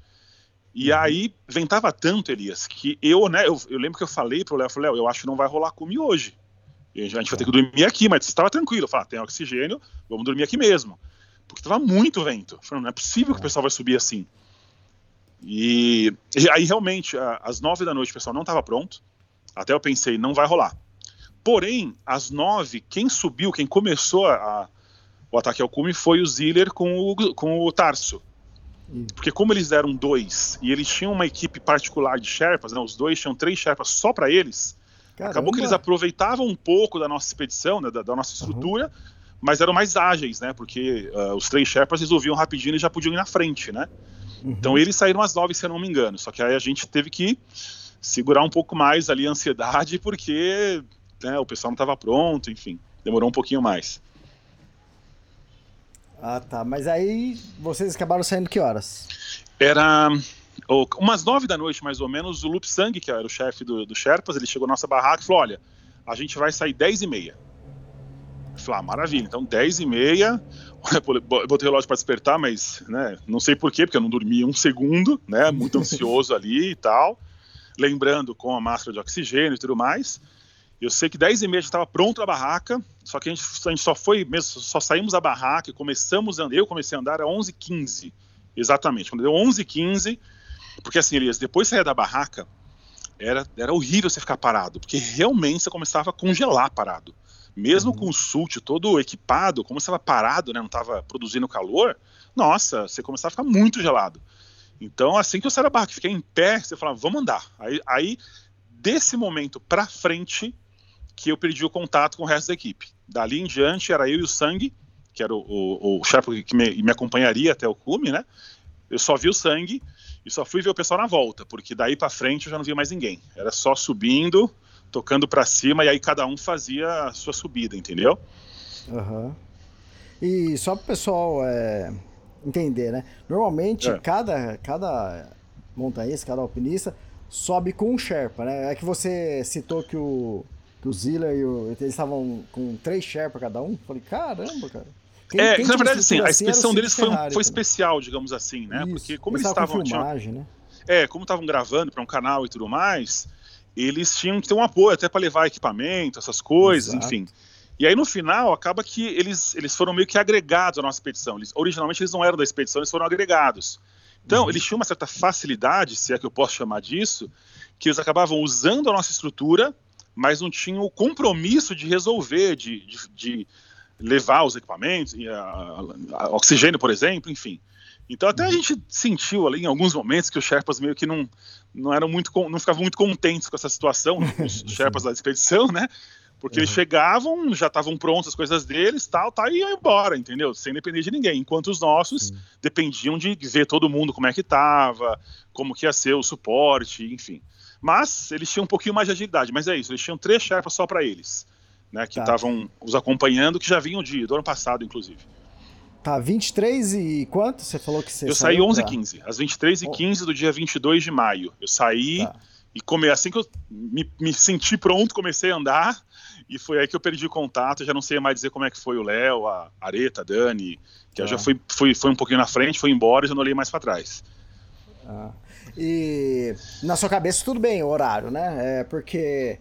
E uhum. aí ventava tanto, Elias, que eu, né, eu, eu lembro que eu falei pro Léo, Léo, eu acho que não vai rolar cume hoje. A gente, a gente vai ter que dormir aqui, mas estava tranquilo. Eu falei, ah, tem oxigênio, vamos dormir aqui mesmo. Porque estava muito vento. falei, não é possível que o pessoal vai subir assim. E, e aí, realmente, às nove da noite, o pessoal não estava pronto. Até eu pensei, não vai rolar. Porém, às nove, quem subiu, quem começou a, o ataque ao cume foi o Ziller com o, com o Tarso. Porque como eles deram dois e eles tinham uma equipe particular de Sherpas, né, os dois tinham três Sherpas só para eles, Caramba. acabou que eles aproveitavam um pouco da nossa expedição, né, da, da, nossa estrutura, uhum. mas eram mais ágeis, né? Porque uh, os três Sherpas resolviam rapidinho e já podiam ir na frente, né? Uhum. Então eles saíram às nove, se eu não me engano. Só que aí a gente teve que segurar um pouco mais ali a ansiedade, porque né, o pessoal não estava pronto, enfim, demorou um pouquinho mais. Ah, tá. Mas aí vocês acabaram saindo que horas? Era umas nove da noite, mais ou menos, o Lup Sang, que era o chefe do, do Sherpas, ele chegou na nossa barraca e falou: olha, a gente vai sair dez e meia. Eu falei, ah, maravilha, então dez e meia. Botei o relógio para despertar, mas né, não sei porquê, porque eu não dormi um segundo, né? Muito ansioso ali e tal. Lembrando com a máscara de oxigênio e tudo mais. Eu sei que 10 e meia já estava pronto a barraca, só que a gente, a gente, só foi mesmo, só saímos da barraca e começamos a andar, eu comecei a andar às 11h15, exatamente, quando deu 11h15, porque assim, Elias, depois de sair da barraca, era, era horrível você ficar parado, porque realmente você começava a congelar parado. Mesmo uhum. com o SULT todo equipado, como estava parado, né, não estava produzindo calor, nossa, você começava a ficar muito gelado. Então, assim que eu saí da barraca, fiquei em pé, você falava, vamos andar. Aí, aí desse momento para frente, que eu perdi o contato com o resto da equipe. Dali em diante era eu e o Sangue, que era o, o, o chefe que me, me, acompanharia até o cume, né? Eu só vi o Sangue e só fui ver o pessoal na volta, porque daí para frente eu já não via mais ninguém. Era só subindo, tocando para cima e aí cada um fazia a sua subida, entendeu? Uhum. E só para o pessoal é, entender, né? Normalmente é. cada, cada montanhista, cada alpinista sobe com um Sherpa, né? É que você citou que o o Zilla e o. Eles estavam com três Sherpa cada um. Falei, caramba, cara. Quem, é, quem na verdade, assim, a expedição deles foi, foi especial, digamos assim, né? Isso. Porque como eles, estavam. Filmagem, né? É, como estavam gravando para um canal e tudo mais, eles tinham que ter um apoio até para levar equipamento, essas coisas, Exato. enfim. E aí no final acaba que eles, eles foram meio que agregados à nossa expedição. Eles, originalmente eles não eram da expedição, eles foram agregados. Então uhum. eles tinham uma certa facilidade, se é que eu posso chamar disso, que eles acabavam usando a nossa estrutura mas não tinham o compromisso de resolver, de, de, de levar os equipamentos, a, a, oxigênio, por exemplo, enfim. Então até a gente sentiu ali em alguns momentos que os Sherpas meio que não, não eram muito não ficavam muito contentes com essa situação, os Sherpas da expedição, né? Porque uhum. eles chegavam, já estavam prontos as coisas deles, tal, tal, e iam embora, entendeu? Sem depender de ninguém. Enquanto os nossos uhum. dependiam de ver todo mundo como é que estava, como que ia ser o suporte, enfim. Mas eles tinham um pouquinho mais de agilidade, mas é isso, eles tinham três Sherpas só para eles, né, que estavam tá. os acompanhando, que já vinham de, do ano passado, inclusive. Tá, 23 e quanto? Você falou que você Eu saí 11 e 15, às 23 e 15 do dia 22 de maio. Eu saí tá. e come, assim que eu me, me senti pronto, comecei a andar, e foi aí que eu perdi o contato, já não sei mais dizer como é que foi o Léo, a Areta, a Dani, que eu já tá. fui, fui, fui um pouquinho na frente, foi embora e já não olhei mais para trás. Ah. E na sua cabeça tudo bem o horário, né? É porque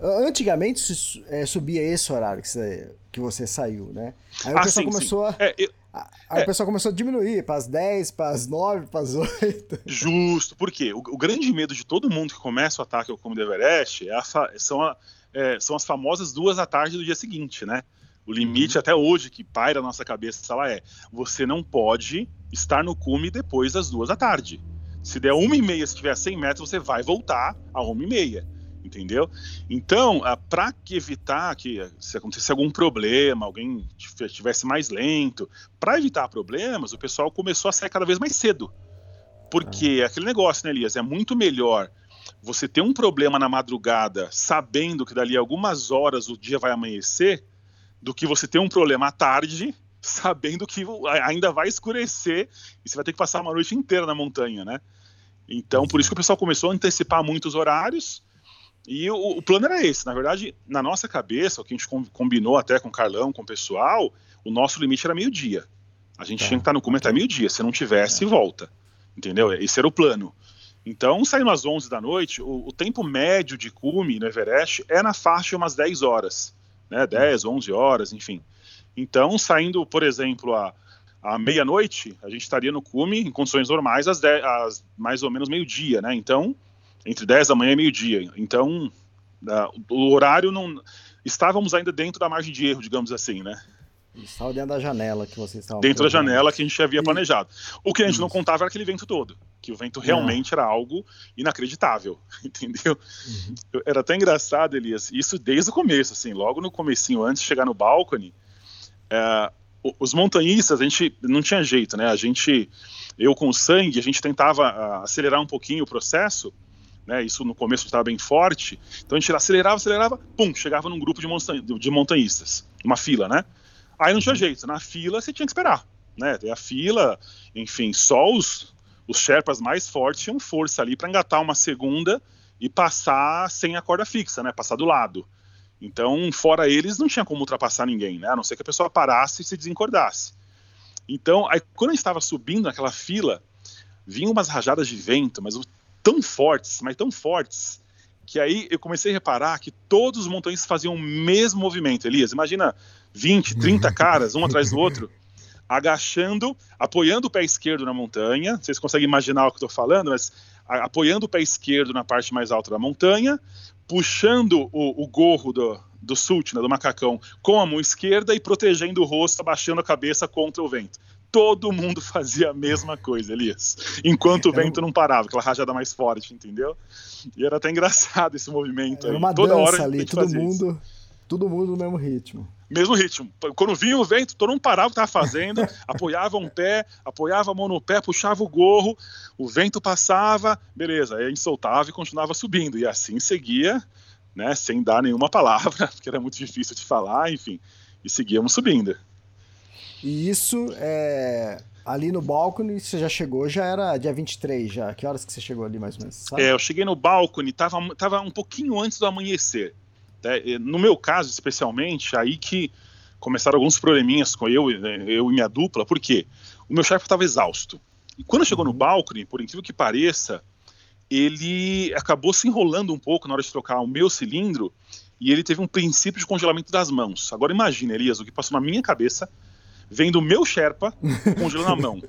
antigamente é, subia esse horário que você, que você saiu, né? Aí o ah, pessoal sim, começou sim. a. É, eu... Aí é. o pessoal começou a diminuir para as 10, para as 9, para as 8. Justo, porque o, o, grande medo de todo mundo que começa o ataque ao cume do Everest é a, são, a, é, são as famosas duas da tarde do dia seguinte, né? O limite uhum. até hoje que paira na nossa cabeça ela é: você não pode estar no cume depois das duas da tarde. Se der uma e meia, se tiver 100 metros, você vai voltar a uma e meia, entendeu? Então, ah, para evitar que se acontecesse algum problema, alguém estivesse mais lento, para evitar problemas, o pessoal começou a sair cada vez mais cedo. Porque é aquele negócio, né, Elias? É muito melhor você ter um problema na madrugada sabendo que dali a algumas horas o dia vai amanhecer, do que você ter um problema à tarde sabendo que ainda vai escurecer e você vai ter que passar uma noite inteira na montanha, né? Então, por isso que o pessoal começou a antecipar muitos horários. E o, o, plano era esse. Na verdade, na nossa cabeça, o que a gente combinou até com o Carlão, com o pessoal, o nosso limite era meio-dia. A gente tá. tinha que estar no cume até meio-dia. Se não tivesse, é. volta. Entendeu? Esse era o plano. Então, saindo às 11 da noite, o, o, tempo médio de cume no Everest é na faixa de umas 10 horas, né? 10, 11 horas, enfim. Então, saindo, por exemplo, a, à meia-noite, a gente estaria no cume em condições normais às, 10, às mais ou menos meio-dia, né? Então, entre 10 da manhã e meio-dia. Então, o horário não. Estávamos ainda dentro da margem de erro, digamos assim, né? Estava dentro da janela que vocês estavam. Dentro da janela que a gente havia planejado. O que a gente Isso. não contava era aquele vento todo. Que o vento realmente é. era algo inacreditável, entendeu? Uhum. Era até engraçado, Elias. Isso desde o começo, assim, logo no comecinho, antes de chegar no balcone, é, os montanhistas, a gente não tinha jeito, né? A gente, eu com o sangue, a gente tentava uh, acelerar um pouquinho o processo, né? Isso no começo estava bem forte. Então a gente acelerava, acelerava, pum, chegava num grupo de, montan de montanhistas, uma fila, né? Aí não tinha jeito, na fila você tinha que esperar, né? Tem a fila, enfim, só os, os Sherpas mais fortes tinham força ali para engatar uma segunda e passar sem a corda fixa, né? Passar do lado. Então, fora eles, não tinha como ultrapassar ninguém, né? A não ser que a pessoa parasse e se desencordasse. Então, aí, quando a gente estava subindo naquela fila, vinham umas rajadas de vento, mas tão fortes, mas tão fortes, que aí eu comecei a reparar que todos os montanhistas faziam o mesmo movimento. Elias, imagina 20, 30 caras, um atrás do outro, agachando, apoiando o pé esquerdo na montanha. Vocês conseguem imaginar o que eu estou falando, mas apoiando o pé esquerdo na parte mais alta da montanha, puxando o, o gorro do, do sult, né, do macacão, com a mão esquerda e protegendo o rosto, abaixando a cabeça contra o vento. Todo mundo fazia a mesma coisa, Elias. Enquanto o vento não parava, aquela rajada mais forte, entendeu? E era até engraçado esse movimento. Era uma Toda dança hora ali, todo mundo, isso. Todo mundo no mesmo ritmo mesmo ritmo. Quando vinha o vento, todo mundo parava o que estava fazendo, apoiava um pé, apoiava a mão no pé, puxava o gorro, o vento passava, beleza, aí a gente soltava e continuava subindo. E assim seguia, né, sem dar nenhuma palavra, porque era muito difícil de falar, enfim, e seguíamos subindo. E isso é. Ali no balcone, você já chegou, já era dia 23 já. Que horas que você chegou ali mais ou menos? Sabe? É, eu cheguei no balcone, tava, tava um pouquinho antes do amanhecer. Né? No meu caso, especialmente, aí que começaram alguns probleminhas com eu, eu e minha dupla, porque o meu chefe estava exausto. E quando chegou no uhum. balcone, por incrível que pareça, ele acabou se enrolando um pouco na hora de trocar o meu cilindro e ele teve um princípio de congelamento das mãos. Agora imagine, Elias, o que passou na minha cabeça vendo o meu Sherpa congelando a mão.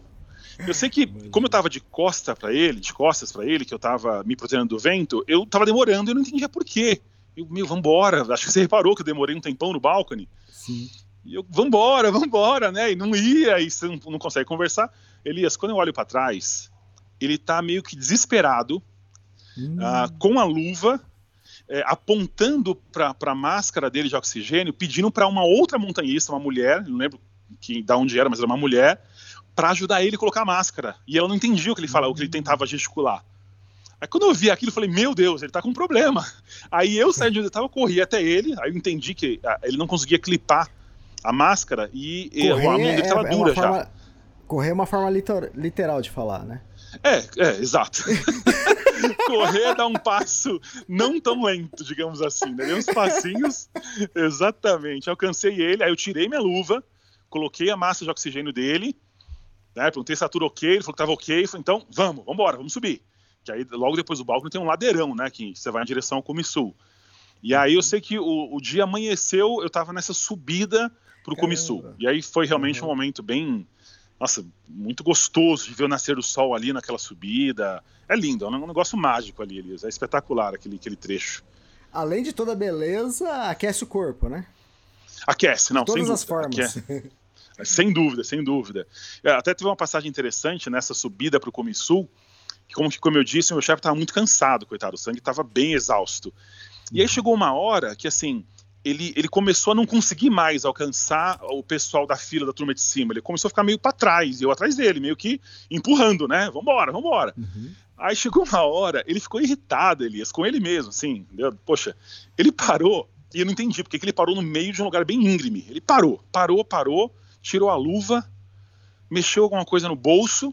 Eu sei que, como eu estava de costa para ele, de costas para ele, que eu estava me protegendo do vento, eu estava demorando e eu não entendia por quê. Eu, meu, vambora. Acho que você reparou que eu demorei um tempão no balcone. Sim. E eu, vambora, vambora, né? E não ia, e você não, não consegue conversar. Elias, quando eu olho para trás, ele tá meio que desesperado, hum. uh, com a luva, é, apontando para a máscara dele de oxigênio, pedindo para uma outra montanhista, uma mulher, não lembro que, da onde era, mas era uma mulher, para ajudar ele a colocar a máscara. E ela não entendia o que ele falava, o que ele tentava gesticular. Aí quando eu vi aquilo, eu falei, meu Deus, ele tá com um problema. Aí eu saí de onde eu tava, corri até ele, aí eu entendi que ah, ele não conseguia clipar a máscara e, correr a mão dele tava é, dura é forma, já. Correr é uma forma literal de falar, né? É, é, exato. correr é dar um passo não tão lento, digamos assim, né? uns passinhos, exatamente. Alcancei ele, aí eu tirei minha luva, coloquei a massa de oxigênio dele, né? Perguntei se tá tudo ok, ele falou que tava ok, falei, então vamos, vamos embora, vamos subir que aí logo depois do balcão tem um ladeirão, né, que você vai em direção ao Comissul. E aí eu sei que o, o dia amanheceu, eu tava nessa subida pro Comissul. E aí foi realmente um momento bem, nossa, muito gostoso de ver o nascer do sol ali naquela subida. É lindo, é um negócio mágico ali, Elias. É espetacular aquele, aquele trecho. Além de toda a beleza, aquece o corpo, né? Aquece, não, de todas sem as formas. Aquece. sem dúvida, sem dúvida. É, até teve uma passagem interessante nessa subida para o Comissul, como, como eu disse, meu chefe estava muito cansado, coitado, o sangue estava bem exausto. E aí uhum. chegou uma hora que, assim, ele, ele começou a não conseguir mais alcançar o pessoal da fila da turma de cima. Ele começou a ficar meio para trás, e eu atrás dele, meio que empurrando, né? Vambora, vambora. Uhum. Aí chegou uma hora, ele ficou irritado, Elias, com ele mesmo, assim, entendeu? Poxa, ele parou, e eu não entendi porque que ele parou no meio de um lugar bem íngreme. Ele parou, parou, parou, tirou a luva, mexeu alguma coisa no bolso,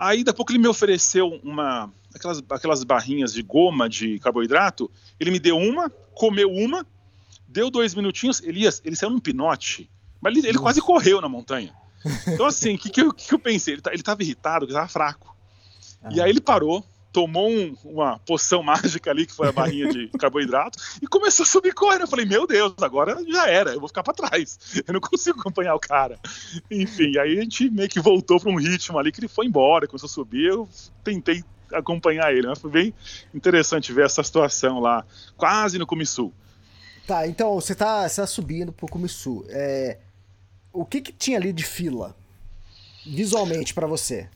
Aí, daqui a pouco, ele me ofereceu uma, aquelas, aquelas barrinhas de goma de carboidrato. Ele me deu uma, comeu uma, deu dois minutinhos. Elias, ele saiu num pinote, mas ele, ele quase correu na montanha. Então, assim, o que, que, eu, que eu pensei? Ele, tá, ele tava irritado, ele tava fraco. E aí ele parou, tomou um, uma poção mágica ali, que foi a barrinha de carboidrato, e começou a subir correndo. Eu falei, meu Deus, agora já era, eu vou ficar para trás. Eu não consigo acompanhar o cara. Enfim, aí a gente meio que voltou para um ritmo ali que ele foi embora, começou a subir, eu tentei acompanhar ele, mas foi bem interessante ver essa situação lá, quase no Comissul. Tá, então você tá, você tá subindo pro Comissul. É, o que que tinha ali de fila, visualmente, para você?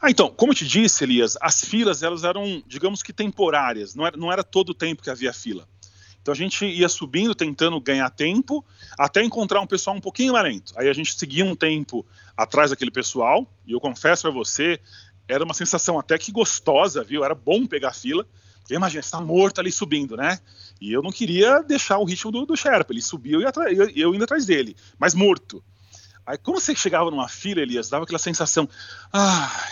Ah, então, como eu te disse, Elias, as filas elas eram, digamos que temporárias, não era, não era todo o tempo que havia fila. Então a gente ia subindo, tentando ganhar tempo, até encontrar um pessoal um pouquinho mais lento. Aí a gente seguia um tempo atrás daquele pessoal, e eu confesso para você, era uma sensação até que gostosa, viu? Era bom pegar fila. Porque imagina, você tá morto ali subindo, né? E eu não queria deixar o ritmo do, do Sherpa, ele subiu e eu, eu indo atrás dele, mas morto. Aí quando você chegava numa fila, Elias, dava aquela sensação, ah,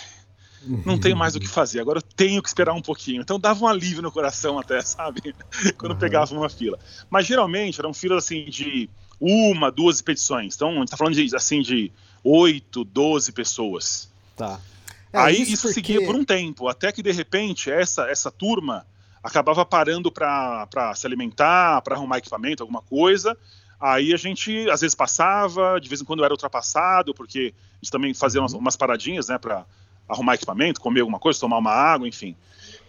não tenho mais o que fazer, agora eu tenho que esperar um pouquinho. Então dava um alívio no coração até, sabe? quando uhum. pegava uma fila. Mas geralmente eram filas assim de uma, duas expedições. Então a gente tá falando de, assim de oito, doze pessoas. Tá. É, Aí isso, isso porque... seguia por um tempo, até que de repente essa, essa turma acabava parando para se alimentar, para arrumar equipamento, alguma coisa, Aí a gente às vezes passava, de vez em quando era ultrapassado, porque a gente também fazia umas, uhum. umas paradinhas, né, para arrumar equipamento, comer alguma coisa, tomar uma água, enfim.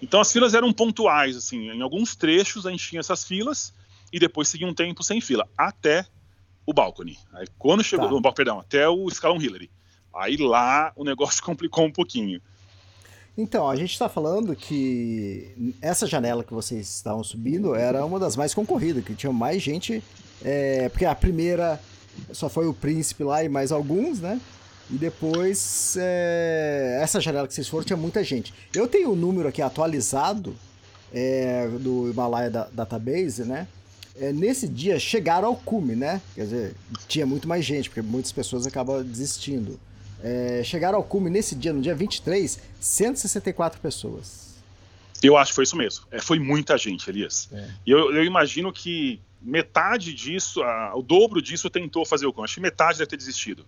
Então as filas eram pontuais, assim, em alguns trechos a gente tinha essas filas e depois seguia um tempo sem fila, até o balcony. Aí quando chegou, tá. perdão, até o escalão Hillary. Aí lá o negócio complicou um pouquinho. Então, a gente está falando que essa janela que vocês estavam subindo era uma das mais concorridas, que tinha mais gente é, porque a primeira só foi o príncipe lá e mais alguns, né? E depois, é, essa janela que vocês foram tinha muita gente. Eu tenho o um número aqui atualizado é, do Himalaya da, Database, né? É, nesse dia chegaram ao cume, né? Quer dizer, tinha muito mais gente, porque muitas pessoas acabam desistindo. É, chegaram ao cume nesse dia, no dia 23, 164 pessoas. Eu acho que foi isso mesmo. É, foi muita gente, Elias. É. E eu, eu imagino que metade disso, a, o dobro disso tentou fazer o Acho que metade deve ter desistido.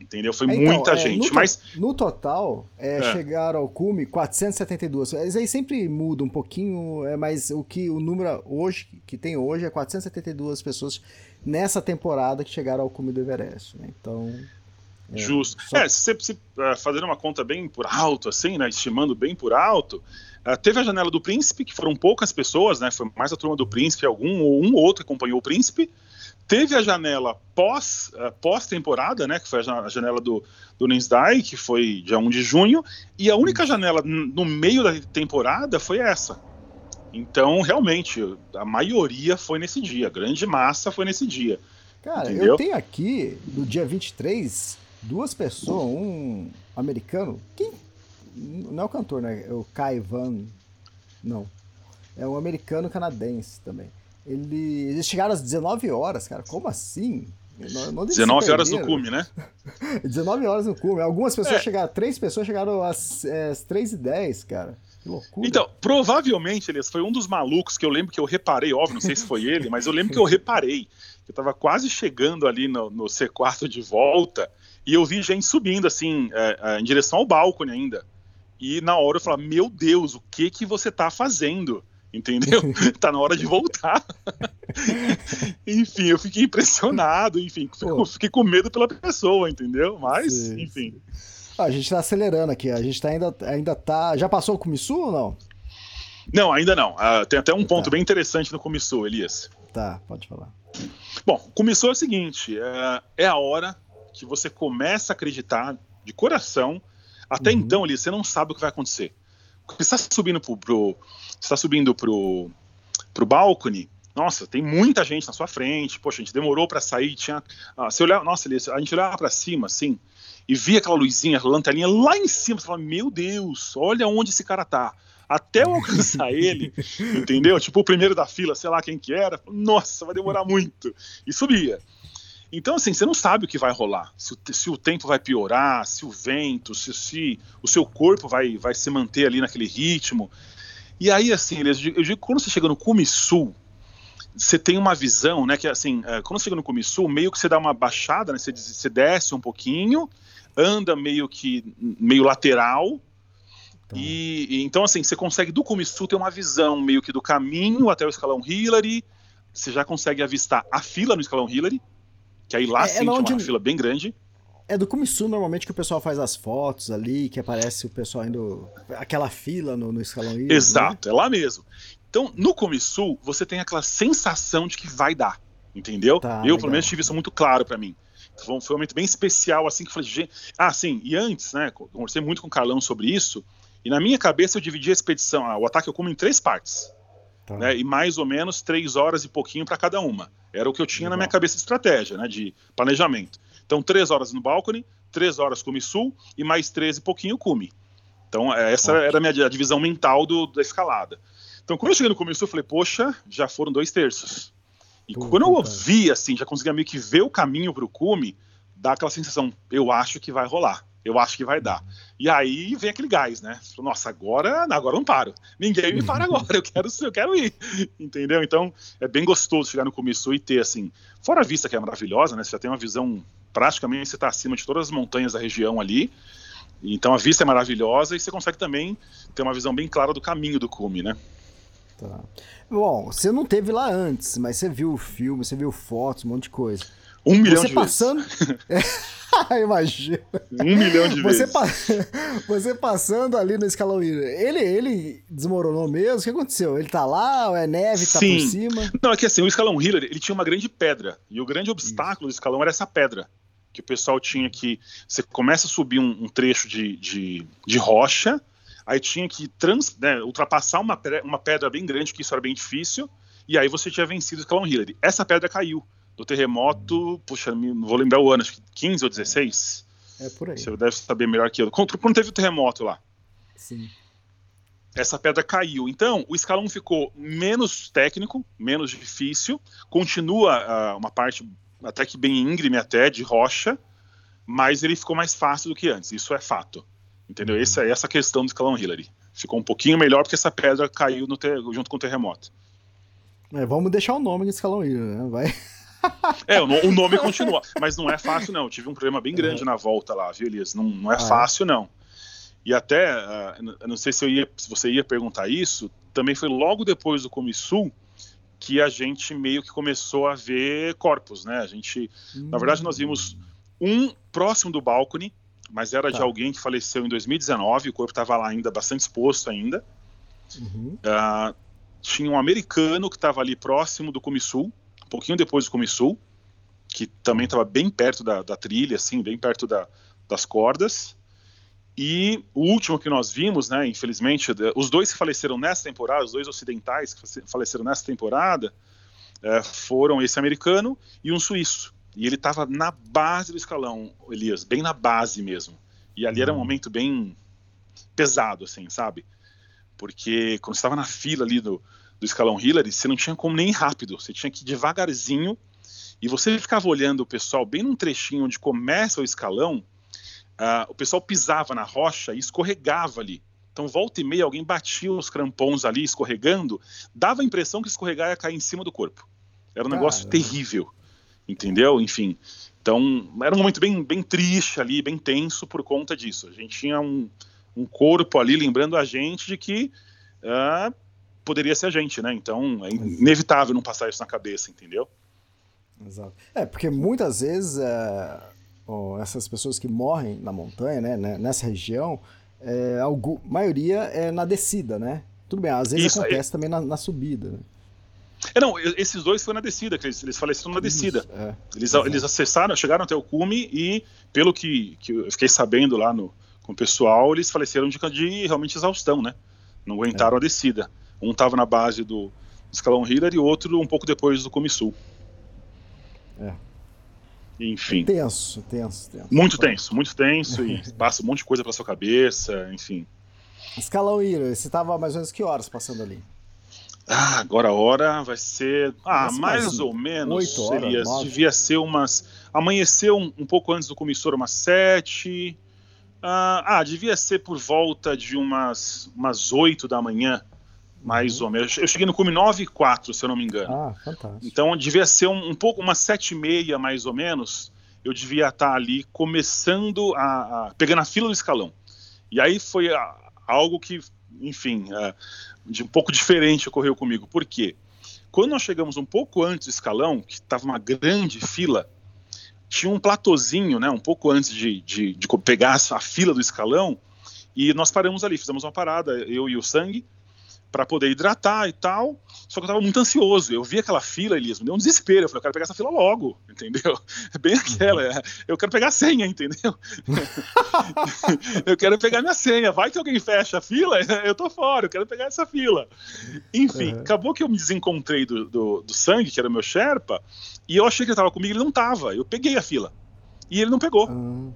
Entendeu? Foi então, muita é, gente. No, mas no total, é, é. chegaram ao cume 472. Isso aí sempre muda um pouquinho, é, mas o que o número hoje que tem hoje é 472 pessoas nessa temporada que chegaram ao cume do Everest. Né? Então. É, Justo. Só... É, se você se, uh, fazer uma conta bem por alto, assim, né? Estimando bem por alto, Uh, teve a janela do Príncipe, que foram poucas pessoas, né? Foi mais a turma do Príncipe, algum ou um ou outro que acompanhou o Príncipe. Teve a janela pós, uh, pós-temporada, né? Que foi a janela do, do Ninsdai, que foi dia 1 de junho. E a única janela no meio da temporada foi essa. Então, realmente, a maioria foi nesse dia. A grande massa foi nesse dia. Cara, entendeu? eu tenho aqui, no dia 23, duas pessoas, um americano. Quem não é o cantor, né? É o Kai Van. Não. É um americano canadense também. Ele, eles chegaram às 19 horas, cara. Como assim? Não, não 19 horas no cume, né? 19 horas no cume. Algumas pessoas é. chegaram, três pessoas chegaram às, é, às 3 e 10, cara. Que loucura. Então, provavelmente, Elias, foi um dos malucos que eu lembro que eu reparei, óbvio, não sei se foi ele, mas eu lembro que eu reparei. Eu tava quase chegando ali no, no C4 de volta e eu vi gente subindo, assim, é, é, em direção ao balcone ainda. E na hora eu falava, meu Deus, o que que você tá fazendo? Entendeu? tá na hora de voltar. enfim, eu fiquei impressionado, enfim, fiquei com medo pela pessoa, entendeu? Mas, sim, enfim. Sim. Ah, a gente tá acelerando aqui, a gente tá ainda, ainda tá. Já passou o Comissu ou não? Não, ainda não. Uh, tem até um ponto tá. bem interessante no Comissu, Elias. Tá, pode falar. Bom, Comissu é o seguinte: é, é a hora que você começa a acreditar de coração até uhum. então, ali, você não sabe o que vai acontecer. Você está subindo pro, pro está subindo pro, pro balcone, nossa, tem muita gente na sua frente, poxa, a gente demorou para sair, tinha, ah, você olhar, nossa, a gente olhava para cima, assim, e via aquela luzinha, aquela lanterninha lá em cima, você fala, meu Deus, olha onde esse cara tá. Até eu alcançar ele, entendeu? Tipo, o primeiro da fila, sei lá quem que era, nossa, vai demorar muito. E subia. Então, assim, você não sabe o que vai rolar. Se o, se o tempo vai piorar, se o vento, se, se, o seu corpo vai, vai se manter ali naquele ritmo. E aí, assim, eu digo, quando você chega no cume sul, você tem uma visão, né? Que assim, é, quando você chega no Comissul, meio que você dá uma baixada, né? Você, você desce um pouquinho, anda meio que meio lateral. Tá. E, então, assim, você consegue do Comissul ter uma visão meio que do caminho até o escalão Hillary. Você já consegue avistar a fila no escalão Hillary, que aí lá é, sim é uma fila bem grande. É do Comissul normalmente que o pessoal faz as fotos ali, que aparece o pessoal indo. aquela fila no, no escalão Hillary. Né? Exato, né? é lá mesmo. Então, no Comissul, você tem aquela sensação de que vai dar, entendeu? Tá, eu, legal. pelo menos, tive isso muito claro para mim. Foi um, foi um momento bem especial, assim, que eu falei, gente... Ah, sim, e antes, né, conversei muito com o Carlão sobre isso, e na minha cabeça eu dividi a expedição, ah, o ataque eu como em três partes, tá. né, e mais ou menos três horas e pouquinho para cada uma. Era o que eu tinha legal. na minha cabeça de estratégia, né, de planejamento. Então, três horas no balcone, três horas Cume Sul e mais três e pouquinho Cume. Então, é, essa era a minha a divisão mental do, da escalada. Então, quando eu cheguei no começo, eu falei, poxa, já foram dois terços. E Puta quando eu ouvi, assim, já conseguia meio que ver o caminho para o cume, dá aquela sensação, eu acho que vai rolar, eu acho que vai dar. E aí vem aquele gás, né? Nossa, agora, agora não paro. Ninguém me para agora, eu quero, eu quero ir. Entendeu? Então, é bem gostoso chegar no começo e ter, assim, fora a vista que é maravilhosa, né? Você já tem uma visão, praticamente você está acima de todas as montanhas da região ali. Então a vista é maravilhosa e você consegue também ter uma visão bem clara do caminho do cume, né? Tá. Bom, você não teve lá antes, mas você viu o filme, você viu fotos, um monte de coisa. Um milhão você de passando... vezes. Imagina. Um milhão de você vezes. Pa... Você passando ali no escalão ele, ele desmoronou mesmo? O que aconteceu? Ele tá lá, é neve, tá Sim. por cima? Não, é que assim, o escalão Hiller, ele tinha uma grande pedra. E o grande obstáculo do escalão era essa pedra. Que o pessoal tinha que. Você começa a subir um, um trecho de, de, de rocha, aí tinha que trans, né, ultrapassar uma, uma pedra bem grande, que isso era bem difícil, e aí você tinha vencido o escalão Hillary. Essa pedra caiu do terremoto, puxa, não vou lembrar o ano, acho que 15 ou 16. É por aí. Você deve saber melhor que eu. Quando, quando teve o terremoto lá. Sim. Essa pedra caiu. Então, o escalão ficou menos técnico, menos difícil. Continua uh, uma parte até que bem íngreme até, de rocha, mas ele ficou mais fácil do que antes. Isso é fato. Entendeu? Uhum. Essa é essa questão do escalão Hillary. Ficou um pouquinho melhor porque essa pedra caiu junto com o terremoto. É, vamos deixar o nome de escalão Hillary, né? Vai. É, o, nome continua. Mas não é fácil, não. Eu tive um problema bem grande é. na volta lá, viu, Elias? Não, não é ah, é? fácil, não. E até, uh, não sei se, eu ia, se você ia perguntar isso, também foi logo depois do Comissul que a gente meio que começou a ver corpos, né? A gente, hum. na verdade, nós vimos um próximo do balcone, mas era tá. de alguém que faleceu em 2019, o corpo estava lá ainda bastante exposto ainda. Uhum. Uh, tinha um americano que estava ali próximo do Comissul, pouquinho depois do Comissul, que também estava bem perto da, da, trilha, assim, bem perto da, das cordas. E o último que nós vimos, né, infelizmente, os dois que faleceram nessa temporada, os dois ocidentais que faleceram nessa temporada, é, foram esse americano e um suíço. E ele estava na base do escalão, Elias, bem na base mesmo. E ali era um uhum. momento bem pesado, assim, sabe? Porque quando estava na fila ali do, do escalão Hillary, você não tinha como nem rápido, você tinha que ir devagarzinho. E você ficava olhando o pessoal bem num trechinho onde começa o escalão, uh, o pessoal pisava na rocha e escorregava ali. Então, volta e meia, alguém batia os crampons ali, escorregando, dava a impressão que escorregar ia cair em cima do corpo. Era um negócio terrível entendeu? Enfim, então era um momento bem, bem triste ali, bem tenso por conta disso. A gente tinha um, um corpo ali lembrando a gente de que uh, poderia ser a gente, né? Então é inevitável não passar isso na cabeça, entendeu? Exato. É, porque muitas vezes é, oh, essas pessoas que morrem na montanha, né, né nessa região, é, a maioria é na descida, né? Tudo bem, às vezes isso, acontece é... também na, na subida. Né? É, não, esses dois foram na descida, eles, eles faleceram na descida. Isso, é. eles, eles acessaram, chegaram até o cume e, pelo que, que eu fiquei sabendo lá no, com o pessoal, eles faleceram de, de realmente exaustão, né? Não aguentaram é. a descida. Um estava na base do escalão Hiller e outro um pouco depois do cume sul. É. Enfim. Tenso, tenso, tenso. Muito tenso, muito tenso e passa um monte de coisa pela sua cabeça, enfim. Escalão Hiller, você estava mais ou menos que horas passando ali? Ah, agora a hora vai ser. Ah, mais ou menos. Horas, seria, devia ser umas. Amanheceu um, um, pouco antes do comissor, umas sete. Ah, ah, devia ser por volta de umas, umas oito da manhã. Mais uhum. ou menos. Eu cheguei no cume 9 e 4, se eu não me engano. Ah, fantástico. Então devia ser um, um pouco, umas 7 e meia mais ou menos, eu devia estar ali começando a, a pegando a fila do escalão. E aí foi a, algo que, enfim, a, de um pouco diferente ocorreu comigo. Por quê? Quando nós chegamos um pouco antes do escalão, que estava uma grande fila, tinha um platôzinho, né, um pouco antes de, de, de pegar a fila do escalão, e nós paramos ali, fizemos uma parada, eu e o Sangue, para poder hidratar e tal. Só que eu tava muito ansioso. Eu vi aquela fila, Elias, me deu um desespero. Eu falei, eu quero pegar essa fila logo, entendeu? É bem aquela. É, eu quero pegar a senha, entendeu? eu quero pegar minha senha. Vai que alguém fecha a fila, eu tô fora, eu quero pegar essa fila. Enfim, uhum. acabou que eu me desencontrei do, do, do, sangue, que era o meu Sherpa, e eu achei que ele tava comigo, ele não tava. Eu peguei a fila. E ele não pegou. Uhum.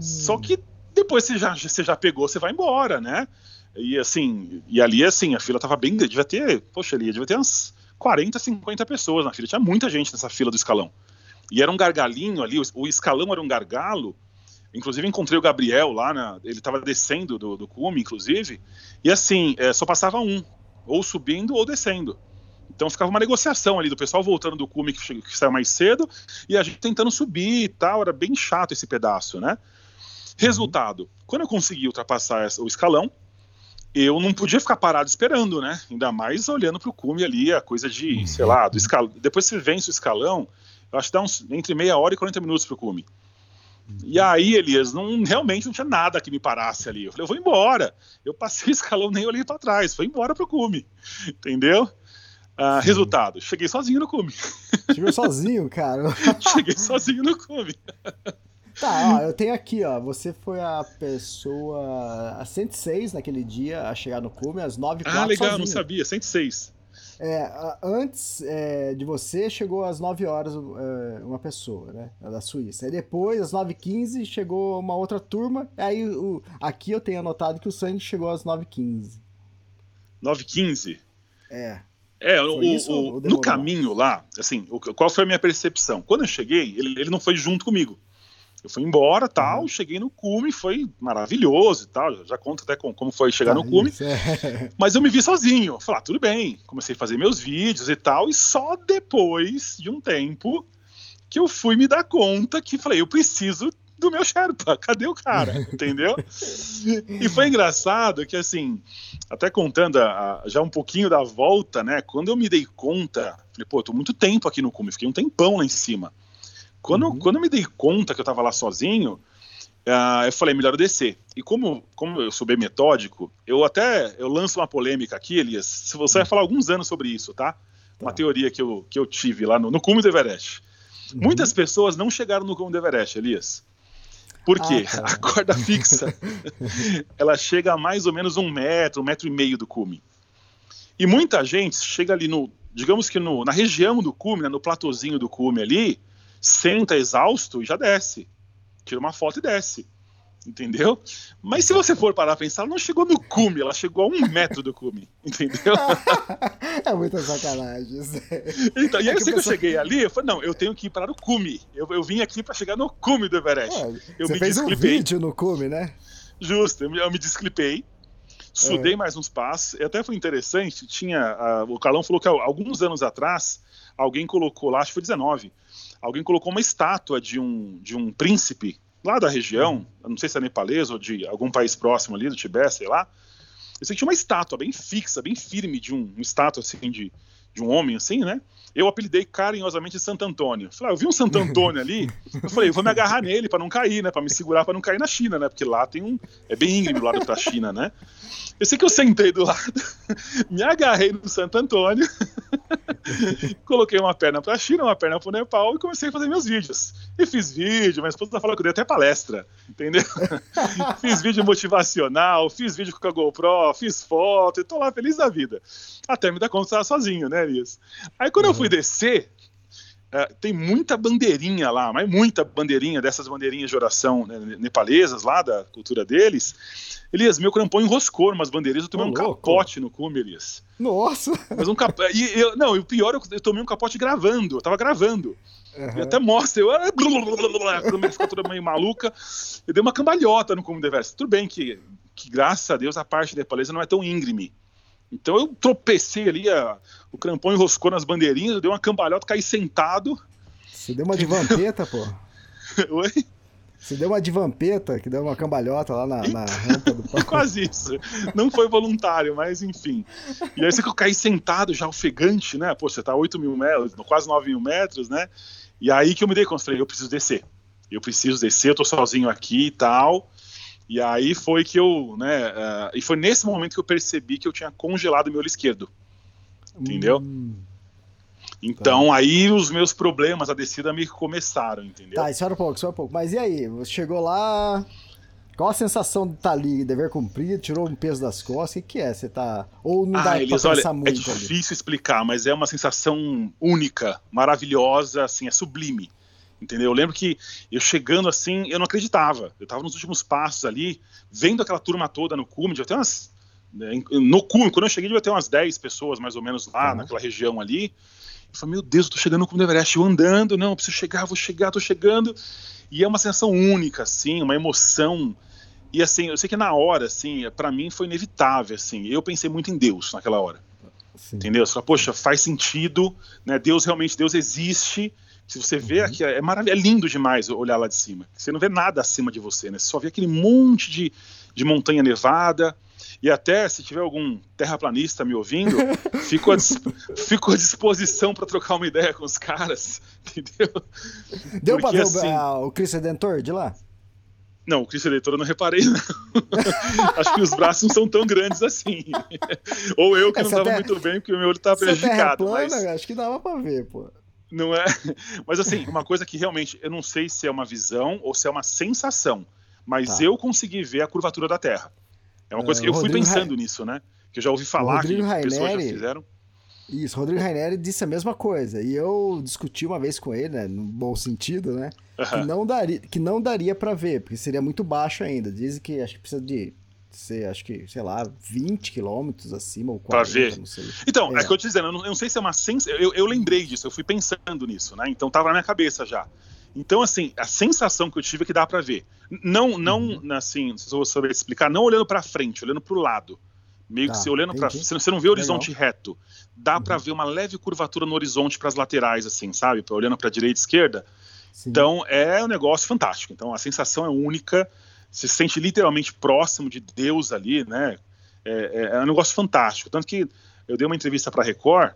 Só que depois você já, você já pegou, você vai embora, né? E assim, e ali assim, a fila tava bem, devia ter, poxa, ali devia ter umas 40, 50 pessoas na fila, tinha muita gente nessa fila do escalão. E era um gargalinho ali, o, escalão era um gargalo. Inclusive encontrei o Gabriel lá, ele estava descendo do, do cume, inclusive, e assim, é, só passava um, ou subindo ou descendo. Então ficava uma negociação ali do pessoal voltando do cume que, que saiu mais cedo e a gente tentando subir e tal, era bem chato esse pedaço, né? Resultado, quando eu consegui ultrapassar o escalão, eu não podia ficar parado esperando, né? Ainda mais olhando para o cume ali, a coisa de, uhum. sei lá, do escalão. Depois você vence o escalão, eu acho que dá uns entre meia hora e 40 minutos para o cume. E aí, Elias, não, realmente não tinha nada que me parasse ali. Eu falei, eu vou embora. Eu passei o escalão, nem olhei para trás, foi embora pro cume. Entendeu? Ah, resultado, cheguei sozinho no cume. Chegou sozinho, cara? cheguei sozinho no cume. Tá, ó, eu tenho aqui, ó. Você foi a pessoa. a 106 naquele dia a chegar no cume, às 9 Ah, legal, sozinho. não sabia, 106. É, antes é, de você, chegou às 9 horas é, uma pessoa, né? Da Suíça. Aí depois, às 9h15, chegou uma outra turma. Aí o, aqui eu tenho anotado que o Sandy chegou às 9h15. 9h15? É. É, o, o, no caminho lá, assim, o, qual foi a minha percepção? Quando eu cheguei, ele, ele não foi junto comigo. Eu fui embora, tal, uhum. cheguei no cume, foi maravilhoso e tal, já conto até com, como foi chegar no cume. É. Mas eu me vi sozinho, falei, ah, tudo bem, comecei a fazer meus vídeos e tal, e só depois de um tempo que eu fui me dar conta que falei, eu preciso do meu Sherpa, cadê o cara? Entendeu? E foi engraçado que, assim, até contando a, a, já um pouquinho da volta, né? Quando eu me dei conta, falei, pô, tô muito tempo aqui no cume, fiquei um tempão lá em cima. Quando, uhum. quando eu me dei conta que eu estava lá sozinho, uh, eu falei, melhor eu descer. E como, como eu sou bem metódico, eu até eu lanço uma polêmica aqui, Elias. Se você vai falar alguns anos sobre isso, tá? Uma tá. teoria que eu, que eu tive lá no, no cume do Everest. Uhum. Muitas pessoas não chegaram no cume do Everest, Elias. Por quê? Ah. A corda fixa, ela chega a mais ou menos um metro, um metro e meio do cume. E muita gente chega ali no, digamos que no, na região do cume, né, no platôzinho do cume ali, senta exausto e já desce. Tira uma foto e desce. Entendeu? Mas se você for parar a pensar, ela não chegou no cume, ela chegou a um metro do cume. Entendeu? é muita sacanagem. Então, e aí, é que, que eu cheguei ali, eu falei, não, eu tenho que ir para o cume. Eu, eu vim aqui para chegar no cume do Everest. É, eu você me fez desclipei. um vídeo no cume, né? Justo, eu, eu me desclipei. Sudei é. mais uns passos. E até foi interessante, tinha. Uh, o Calão falou que alguns anos atrás, alguém colocou lá, acho que foi 19 alguém colocou uma estátua de um, de um príncipe lá da região, não sei se é nepalês ou de algum país próximo ali, do Tibete, sei lá. Eu sei que tinha uma estátua bem fixa, bem firme, de um, uma estátua assim, de, de um homem, assim, né? Eu apelidei carinhosamente de Santo Antônio. Falei, ah, eu vi um Santo Antônio ali, eu falei, eu vou me agarrar nele para não cair, né? Para me segurar para não cair na China, né? Porque lá tem um. É bem íngreme do lado da China, né? Eu sei que eu sentei do lado, me agarrei no Santo Antônio, coloquei uma perna para a China, uma perna para o Nepal e comecei a fazer meus vídeos. E fiz vídeo, minha esposa tá falando que eu dei até palestra, entendeu? fiz vídeo motivacional, fiz vídeo com a GoPro, fiz foto, e tô lá feliz da vida. Até me dar conta que sozinho, né, Elias? Aí quando uhum. eu fui descer, é, tem muita bandeirinha lá, mas muita bandeirinha dessas bandeirinhas de oração né, nepalesas lá, da cultura deles. Elias, meu crampão enroscou umas bandeirinhas, eu tomei oh, um louco. capote no cume, Elias. Nossa! Mas um cap... e, eu, não, e o pior, eu, eu tomei um capote gravando, eu tava gravando. Uhum. E até mostra, eu. A câmera ficou toda meio maluca. Eu dei uma cambalhota no cume do Everest. Tudo bem que, que, graças a Deus, a parte nepalesa não é tão íngreme. Então eu tropecei ali, a, o crampão enroscou nas bandeirinhas, eu dei uma cambalhota, caí sentado. Você deu uma de vampeta, pô. Oi? Você deu uma de vampeta, que deu uma cambalhota lá na, na rampa do palco. Quase isso. Não foi voluntário, mas enfim. E aí você que eu caí sentado já ofegante, né? Pô, você tá 8 mil metros, quase 9 mil metros, né? E aí que eu me dei conta, falei, eu preciso descer. Eu preciso descer, eu tô sozinho aqui e tal. E aí foi que eu, né? Uh, e foi nesse momento que eu percebi que eu tinha congelado meu olho esquerdo. Entendeu? Hum. Então tá. aí os meus problemas, a descida me começaram, entendeu? Tá, espera um pouco, espera um pouco. Mas e aí? Você chegou lá. Qual a sensação de estar tá ali, dever cumprir, tirou um peso das costas? O que, que é? Você tá. Ou não dá ah, Elias, pra pensar olha, muito? É difícil ali? explicar, mas é uma sensação única, maravilhosa, assim, é sublime. Entendeu? Eu lembro que eu chegando assim, eu não acreditava. Eu tava nos últimos passos ali, vendo aquela turma toda no cume, já tem umas. Né, no cume, quando eu cheguei, devia ter umas 10 pessoas mais ou menos lá, uhum. naquela região ali. Eu falei, meu Deus, eu tô chegando no Cume do Everest, eu andando, não, eu preciso chegar, vou chegar, tô chegando. E é uma sensação única, assim, uma emoção. E assim, eu sei que na hora, assim, para mim foi inevitável, assim. Eu pensei muito em Deus naquela hora. Sim. Entendeu? Você fala, poxa, faz sentido, né? Deus realmente, Deus existe. Se você vê uhum. aqui, é maravilhoso, é lindo demais olhar lá de cima. Você não vê nada acima de você, né? Você só vê aquele monte de, de montanha nevada, e até, se tiver algum terraplanista me ouvindo, fico, à, fico à disposição para trocar uma ideia com os caras, entendeu? Deu para ver assim, o, o Cristo Redentor de lá? Não, o Cristo Redentor eu não reparei, não. Acho que os braços não são tão grandes assim. Ou eu que Essa não estava terra... muito bem, porque o meu olho estava prejudicado. Plana, mas... Acho que dava para ver, pô. Não é? Mas assim, uma coisa que realmente eu não sei se é uma visão ou se é uma sensação, mas tá. eu consegui ver a curvatura da Terra. É uma coisa que eu fui pensando nisso, né? Que eu já ouvi falar que Raineri, pessoas já fizeram. Isso, Rodrigo Raineri disse a mesma coisa. E eu discuti uma vez com ele, né, no bom sentido, né? Que não daria, que não daria para ver, porque seria muito baixo ainda. Dizem que acho que precisa de ser, acho que, sei lá, 20 quilômetros acima ou 40, pra ver. não sei. Então, é, é que eu te dizendo, eu não, eu não sei se é uma sensação. Eu, eu lembrei disso, eu fui pensando nisso, né? Então tava na minha cabeça já. Então, assim, a sensação que eu tive é que dá para ver. Não, não, uhum. assim, não sei se eu vou saber explicar, não olhando para frente, olhando para o lado. Meio tá, que você olhando para você não vê o horizonte Legal. reto. Dá uhum. para ver uma leve curvatura no horizonte para as laterais, assim, sabe? Olhando para direita e esquerda. Sim. Então, é um negócio fantástico. Então, a sensação é única. Se sente literalmente próximo de Deus ali, né? É, é, é um negócio fantástico. Tanto que eu dei uma entrevista para Record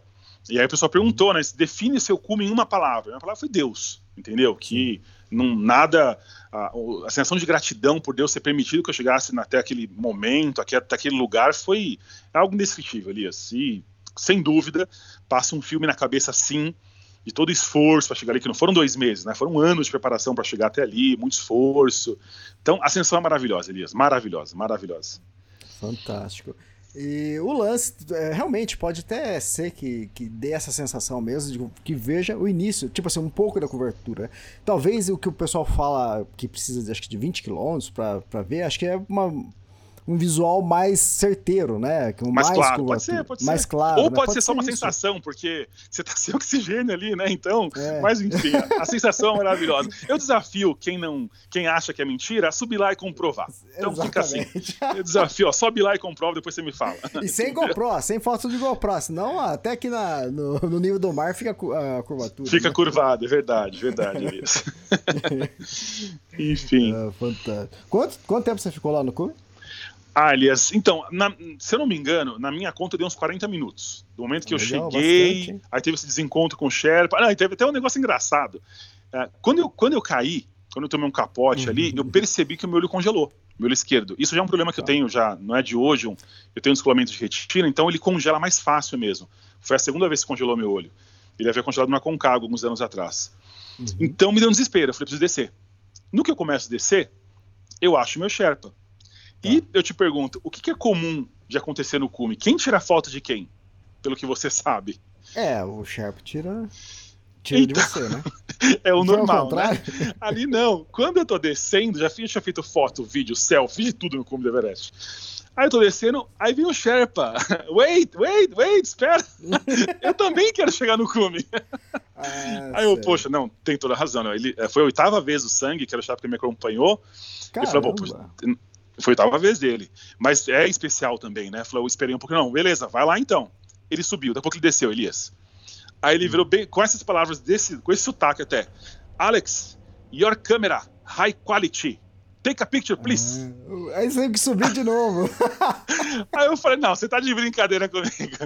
e aí o pessoal perguntou, né? Define seu cume em uma palavra. A palavra foi Deus, entendeu? Que não nada. A, a, sensação de gratidão por Deus ter permitido que eu chegasse até aquele momento, até, até aquele lugar, foi algo indescritível, Elias. E, sem dúvida, passa um filme na cabeça assim, de todo esforço para chegar ali, que não foram dois meses, né? Foram anos de preparação para chegar até ali, muito esforço. Então, a sensação é maravilhosa, Elias. Maravilhosa, maravilhosa. Fantástico. E o lance, é, realmente, pode até ser que, que dê essa sensação mesmo, de que veja o início, tipo assim, um pouco da cobertura. Talvez o que o pessoal fala que precisa de, acho que de 20 km para ver, acho que é uma um visual mais certeiro, né? Que um mais, mais claro, pode ser, pode mais ser. claro. Ou né? pode, pode, ser só uma isso. sensação, porque você tá sem oxigênio ali, né? Então, é. mas enfim, a, a, sensação é maravilhosa. Eu desafio quem não, quem acha que é mentira, a subir lá e comprovar. Então Exatamente. fica assim. Eu desafio, ó, sobe lá e comprova, depois você me fala. E sem GoPro, sem foto de GoPro, senão até aqui na, no, no nível do mar fica a curvatura. Fica né? curvado, é verdade, verdade, é isso. Enfim. É, fantástico. Quanto, quanto tempo você ficou lá no clube? Alias, então, na, se eu não me engano, na minha conta deu uns 40 minutos. Do momento que Legal, eu cheguei, bastante. aí teve esse desencontro com o Sherpa. Ah, teve até um negócio engraçado. É, quando, eu, quando eu caí, quando eu tomei um capote uhum. ali, eu percebi que o meu olho congelou, meu olho esquerdo. Isso já é um problema que eu tá. tenho, já não é de hoje. Um, eu tenho um descolamento de retina, então ele congela mais fácil mesmo. Foi a segunda vez que congelou meu olho. Ele havia congelado na Concago alguns anos atrás. Uhum. Então me deu um desespero, eu falei, preciso descer. No que eu começo a descer, eu acho meu Sherpa. E eu te pergunto, o que, é comum de acontecer no cume? Quem tira foto de quem? Pelo que você sabe. É, o Sharp tira, tira então, de você, né? é o normal, né? Ali não. Quando eu tô descendo, já tinha feito foto, vídeo, selfie, de tudo no cume do Everest. Aí eu tô descendo, aí vem o Sherpa. Wait, wait, wait, espera. eu também quero chegar no cume. Ah, aí eu, poxa, não, tem toda a razão. Né? Ele, eh, foi a oitava vez o sangue, que era o Sherpa que me acompanhou. Caramba. Ele falou, pô, Foi a oitava vez dele. Mas é especial também, né? Falou, eu esperei um pouco. Não, beleza, vai lá então. Ele subiu, daqui a pouco ele desceu, Elias. Aí ele virou bem, com essas palavras, desse, com esse sotaque até. Alex, your camera, high quality. Take a picture, please. Ah, aí você teve que subir de novo. aí eu falei, não, você tá de brincadeira comigo.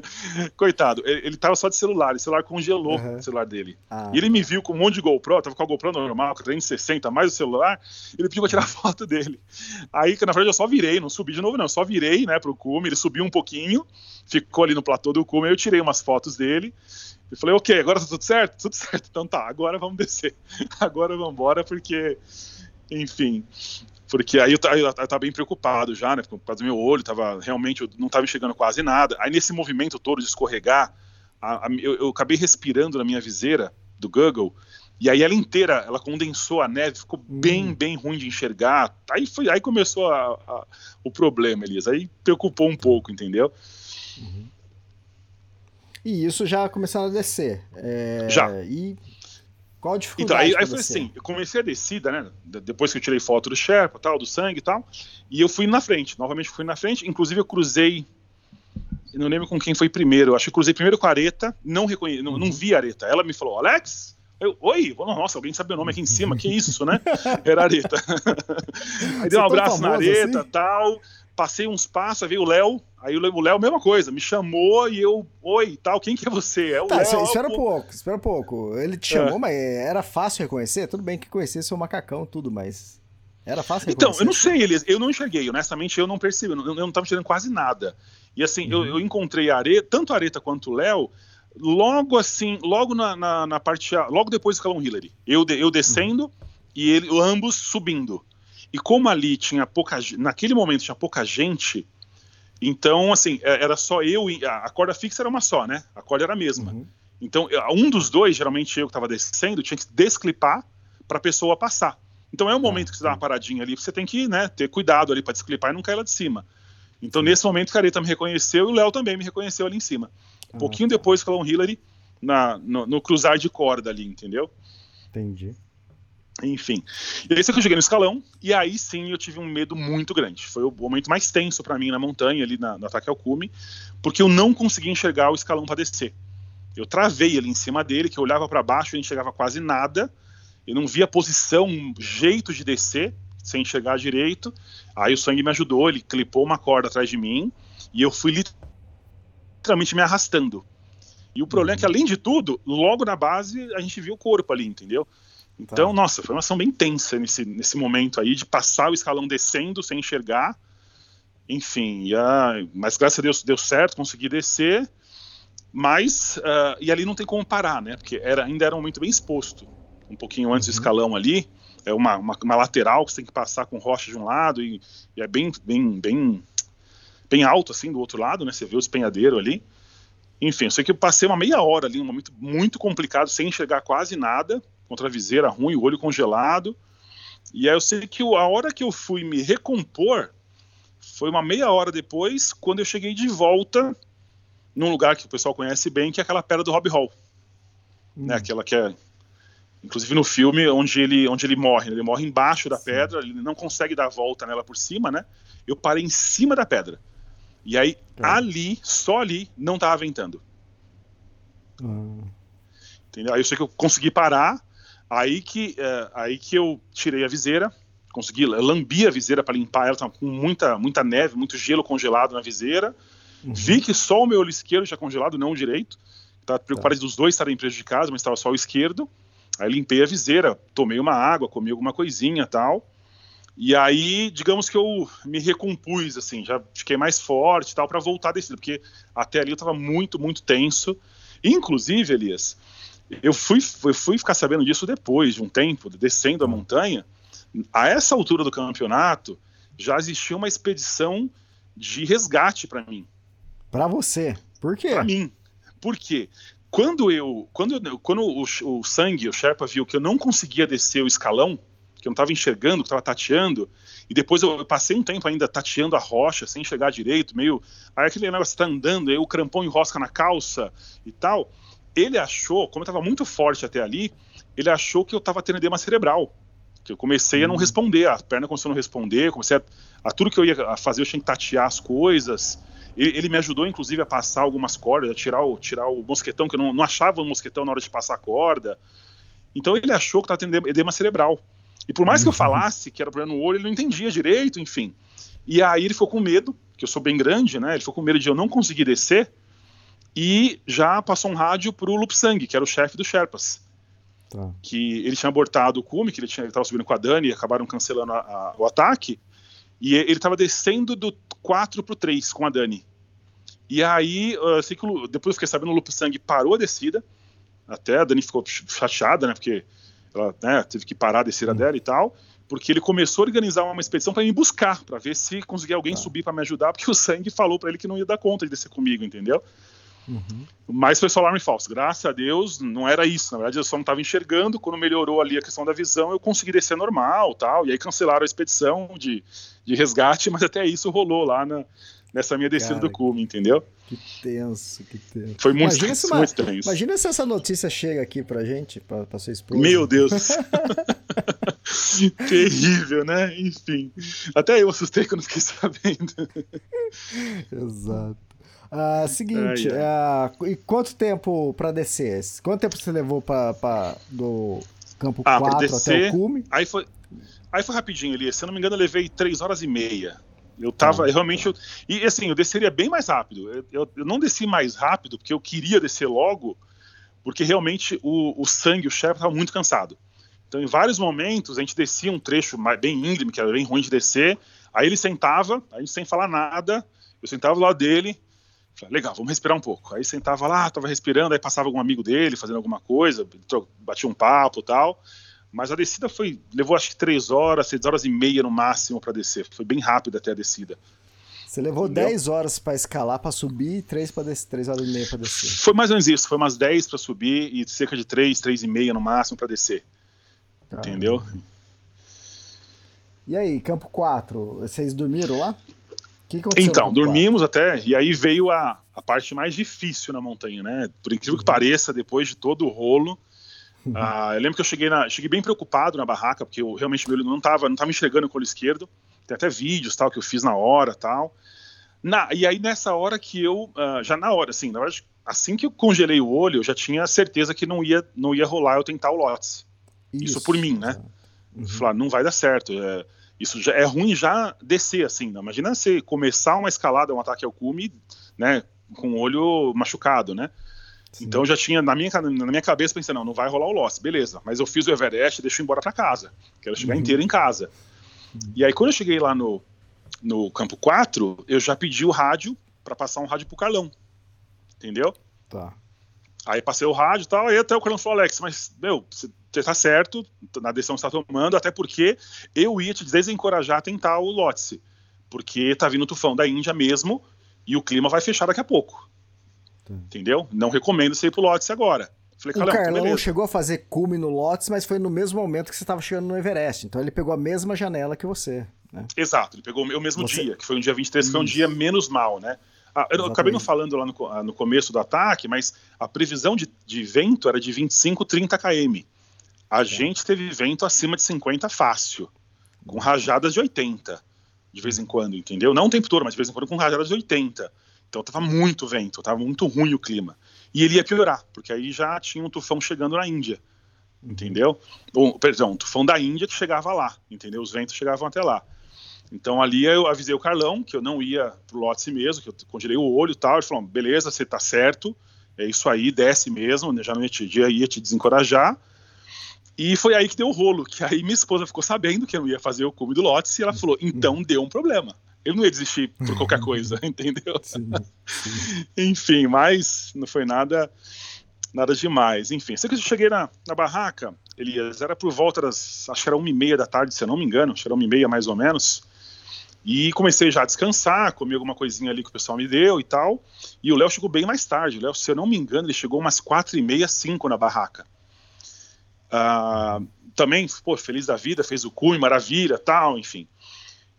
Coitado, ele, ele tava só de celular, o celular congelou uhum. o celular dele. Ah. E ele me viu com um monte de GoPro, tava com a GoPro normal, com 360, mais o celular, ele pediu pra tirar foto dele. Aí, na verdade, eu só virei, não subi de novo, não, eu só virei, né, pro cume, ele subiu um pouquinho, ficou ali no platô do cume, eu tirei umas fotos dele. E falei, ok, agora tá tudo certo? Tudo certo. Então tá, agora vamos descer. Agora vamos embora, porque enfim. Porque aí eu, eu, tava bem preocupado já, né? Por causa do meu olho, tava realmente, eu não tava enxergando quase nada. Aí nesse movimento todo de escorregar, a, a, eu, eu, acabei respirando na minha viseira do Google, e aí ela inteira, ela condensou a neve, ficou bem, hum. bem ruim de enxergar. Aí foi, aí começou a, o problema, Elias. Aí preocupou um pouco, entendeu? Uhum. E isso já começaram a descer. É, já. E qual a dificuldade? Então, aí, aí foi assim, eu comecei a descida, né? Depois que eu tirei foto do Sherpa, tal, do sangue e tal, e eu fui na frente, novamente fui na frente, inclusive eu cruzei, eu não lembro com quem foi primeiro, eu acho que eu cruzei primeiro com a Areta, não, reconhe... não, não uhum. vi a Areta, ela me falou, Alex, eu, oi, nossa, alguém sabe o nome aqui em cima, que isso, né? Era a Areta. aí dei um abraço na Areta, assim? tal, passei uns passos, veio o Léo, aí o Léo, mesma coisa, me chamou e eu, oi, tal, quem que é você? É o tá, Léo. Espera um pouco, espera um pouco. Ele te chamou, é. mas era fácil reconhecer? Tudo bem que conhecesse o macacão, tudo, mas era fácil reconhecer? Então, eu não sei, Elias, eu não enxerguei, honestamente, eu não percebi, eu não, eu não tava enxergando quase nada. E assim, uhum. eu, eu, encontrei a Areta, tanto a Areta quanto o Léo, logo assim, logo na, na, na, parte, logo depois do Calum Hillary. Eu, eu descendo uhum. e ele, ambos subindo. E como ali tinha pouca, naquele momento tinha pouca gente, então assim é, era só eu e a corda fixa era uma só, né? A corda era a mesma. Uhum. Então um dos dois, geralmente eu que estava descendo, tinha que desclipar para a pessoa passar. Então é um momento que você dá uma paradinha ali, você tem que né, ter cuidado ali para desclipar e não cair lá de cima. Então nesse momento o Careta me reconheceu e o Léo também me reconheceu ali em cima. Um ah, pouquinho tá. depois que o Hillary na, no, no cruzar de corda ali, entendeu? Entendi. Enfim. E aí que eu cheguei no escalão, e aí sim eu tive um medo muito grande. Foi o momento mais tenso para mim na montanha, ali na, no ataque ao cume, porque eu não conseguia enxergar o escalão para descer. Eu travei ali em cima dele, que eu olhava para baixo e não enxergava quase nada. Eu não via posição, jeito de descer, sem enxergar direito. Aí o sangue me ajudou, ele clipou uma corda atrás de mim, e eu fui literalmente me arrastando. E o problema é que, além de tudo, logo na base a gente viu o corpo ali, entendeu? Então, tá. nossa, foi uma ação bem tensa nesse, nesse momento aí de passar o escalão descendo sem enxergar. Enfim, a, mas graças a Deus deu certo, consegui descer. Mas, uh, e ali não tem como parar, né? Porque era, ainda era um momento bem exposto. Um pouquinho antes uhum. do escalão ali, é uma, uma, uma, lateral que você tem que passar com rocha de um lado e, e, é bem, bem, bem, bem alto assim do outro lado, né? Você vê o espenhadeiro ali. Enfim, eu sei que eu passei uma meia hora ali, um momento muito complicado, sem enxergar quase nada contra a viseira ruim, o olho congelado. E aí eu sei que a hora que eu fui me recompor foi uma meia hora depois, quando eu cheguei de volta num lugar que o pessoal conhece bem, que é aquela pedra do Rob Hall. Hum. Né, aquela que é inclusive no filme onde ele onde ele morre, ele morre embaixo da Sim. pedra, ele não consegue dar a volta nela por cima, né? Eu parei em cima da pedra. E aí é. ali, só ali, não estava ventando. Hum. Entendeu? Aí eu sei que eu consegui parar, Aí que, é, aí que eu tirei a viseira, consegui, lambi a viseira para limpar ela, tava com muita, muita neve, muito gelo congelado na viseira. Uhum. Vi que só o meu olho esquerdo tinha congelado, não o direito. Estava preocupado tá. dos dois estarem prejudicados, mas estava só o esquerdo. Aí limpei a viseira, tomei uma água, comi alguma coisinha tal. E aí, digamos que eu me recompus, assim, já fiquei mais forte tal, para voltar a descer, porque até ali eu estava muito, muito tenso. Inclusive, Elias, eu fui, eu fui ficar sabendo disso depois de um tempo, descendo a montanha. A essa altura do campeonato, já existia uma expedição de resgate para mim. Para você? Por quê? Para mim. Por quê? Quando eu, quando, quando o, o sangue, o Sherpa viu que eu não conseguia descer o escalão, que eu não estava enxergando, que estava tateando, e depois eu, eu, passei um tempo ainda tateando a rocha, sem chegar direito, meio. Aí aquele negócio está andando, aí o crampão enrosca na calça e tal ele achou, como eu estava muito forte até ali, ele achou que eu estava tendo edema cerebral. Que eu comecei a não responder, a perna começou a não responder, comecei a, a tudo que eu ia fazer, eu tinha que tatear as coisas. Ele, ele, me ajudou, inclusive, a passar algumas cordas, a tirar o, tirar o mosquetão, que eu não, não achava o mosquetão na hora de passar a corda. Então ele achou que estava tendo edema cerebral. E por mais que eu falasse que era problema no olho, ele não entendia direito, enfim. E aí ele ficou com medo, que eu sou bem grande, né? Ele ficou com medo de eu não conseguir descer. E já passou um rádio pro Lupsang, que era o chefe do Sherpas. Tá. Que ele tinha abortado o cume, que ele estava subindo com a Dani e acabaram cancelando a, a, o ataque. E ele estava descendo do 4 pro 3 com a Dani. E aí, assim que, depois eu fiquei sabendo, o Lupsang parou a descida. Até a Dani ficou chateada, né? Porque ela né, teve que parar a descida dela e tal porque ele começou a organizar uma expedição para me buscar, para ver se conseguia alguém tá. subir para me ajudar, porque o sangue falou para ele que não ia dar conta de descer comigo, entendeu? Uhum. Mas foi só alarme falso. Graças a Deus, não era isso. Na verdade, eu só não estava enxergando. Quando melhorou ali a questão da visão, eu consegui descer normal tal. E aí cancelaram a expedição de, de resgate, mas até isso rolou lá na, nessa minha descida Cara, do cume, entendeu? Que tenso, que tenso. Foi muito, imagina tenso, muito tenso. Imagina se essa notícia chega aqui pra gente, pra, pra sua esposa. Meu Deus. Terrível, né? Enfim. Até eu assustei quando fiquei sabendo. Exato. Uh, seguinte, Uh, e quanto tempo para descer? Quanto tempo você levou para do campo ah, 4 descer, até o cume? Aí foi, aí foi rapidinho ali. Se eu não me engano, eu levei 3 horas e meia. Eu tava ah, realmente. Eu, e assim, eu desceria bem mais rápido. Eu, eu, eu, não desci mais rápido porque eu queria descer logo, porque realmente o, o sangue, o chefe, estava muito cansado. Então, em vários momentos, a gente descia um trecho bem íngreme, que era bem ruim de descer. Aí ele sentava, a gente sem falar nada, eu sentava do lado dele, Falei, legal, vamos respirar um pouco. Aí sentava lá, tava respirando, aí passava algum amigo dele fazendo alguma coisa, batia um papo tal. Mas a descida foi. levou acho que três horas, seis horas e meia no máximo para descer. Foi bem rápido até a descida. Você levou Entendeu? 10 horas para escalar, para subir e 3 para descer, 3 horas e meia para descer. Foi mais ou menos isso, foi umas 10 para subir e cerca de 3, 3 e meia no máximo para descer. Tá. Entendeu? E aí, campo 4, vocês dormiram lá? Que que então, dormimos até, e aí veio a, a parte mais difícil na montanha, né? Por incrível uhum. que pareça, depois de todo o rolo, uhum. uh, eu lembro que eu cheguei, na, cheguei bem preocupado na barraca, porque eu realmente meu olho não estava não tava enxergando o olho esquerdo. Tem até vídeos tal que eu fiz na hora tal. Na, e aí nessa hora que eu, uh, já na hora, assim, na verdade, assim que eu congelei o olho, eu já tinha certeza que não ia, não ia rolar eu tentar o Lotus. Isso, Isso por mim, né? Uhum. Falar, não vai dar certo. É, isso já é ruim já descer assim. Não? Imagina você começar uma escalada, um ataque ao cume, né, com o olho machucado, né? Sim. Então já tinha na minha, na minha cabeça pensando, não, não vai rolar o loss, beleza. Mas eu fiz o Everest e deixo embora para casa. Quero chegar uhum. inteiro em casa. Uhum. E aí quando eu cheguei lá no, no campo 4, eu já pedi o rádio para passar um rádio pro Carlão. Entendeu? Tá. Aí passei o rádio e tal, aí até o Carlão falou, Alex, mas, meu, você tá certo na decisão que você tá tomando, até porque eu ia te desencorajar a tentar o Lotse, porque tá vindo o tufão da Índia mesmo e o clima vai fechar daqui a pouco. Tá. Entendeu? Não recomendo você ir pro Lotse agora. Falei, o Carlão beleza. chegou a fazer cume no Lotus, mas foi no mesmo momento que você estava chegando no Everest. Então ele pegou a mesma janela que você. Né? Exato, ele pegou o mesmo você... dia, que foi um dia 23, que foi um dia menos mal, né? Ah, eu acabei não falando lá no, ah, no, começo do ataque, mas a previsão de, de vento era de 25, 30 km. A é. gente teve vento acima de 50 fácil, com rajadas de 80, de vez em quando, entendeu? Não o tempo todo, mas de vez em quando com rajadas de 80. Então tava muito vento, tava muito ruim o clima. E ele ia piorar, porque aí já tinha um tufão chegando na Índia, entendeu? Ou, perdão, um tufão da Índia que chegava lá, entendeu? Os ventos chegavam até lá. Então ali eu avisei o Carlão que eu não ia pro lote mesmo, que eu congelei o olho e tal. Ele falou: beleza, você tá certo, é isso aí, desce mesmo, já não ia te, ia te desencorajar. E foi aí que deu o rolo, que aí minha esposa ficou sabendo que eu não ia fazer o cume do Lotus e ela falou: então deu um problema. Ele não ia desistir por qualquer coisa, entendeu? Sim, sim. Enfim, mas não foi nada nada demais. Enfim, sei que eu cheguei na, na barraca, Elias, era por volta das. Acho que era uma e meia da tarde, se eu não me engano, acho que era uma e meia mais ou menos. E comecei já a descansar, comi alguma coisinha ali que o pessoal me deu e tal. E o Léo chegou bem mais tarde. O Léo, se eu não me engano, ele chegou umas quatro e meia, cinco na barraca. Ah, também, pô, feliz da vida, fez o cume, maravilha, tal, enfim.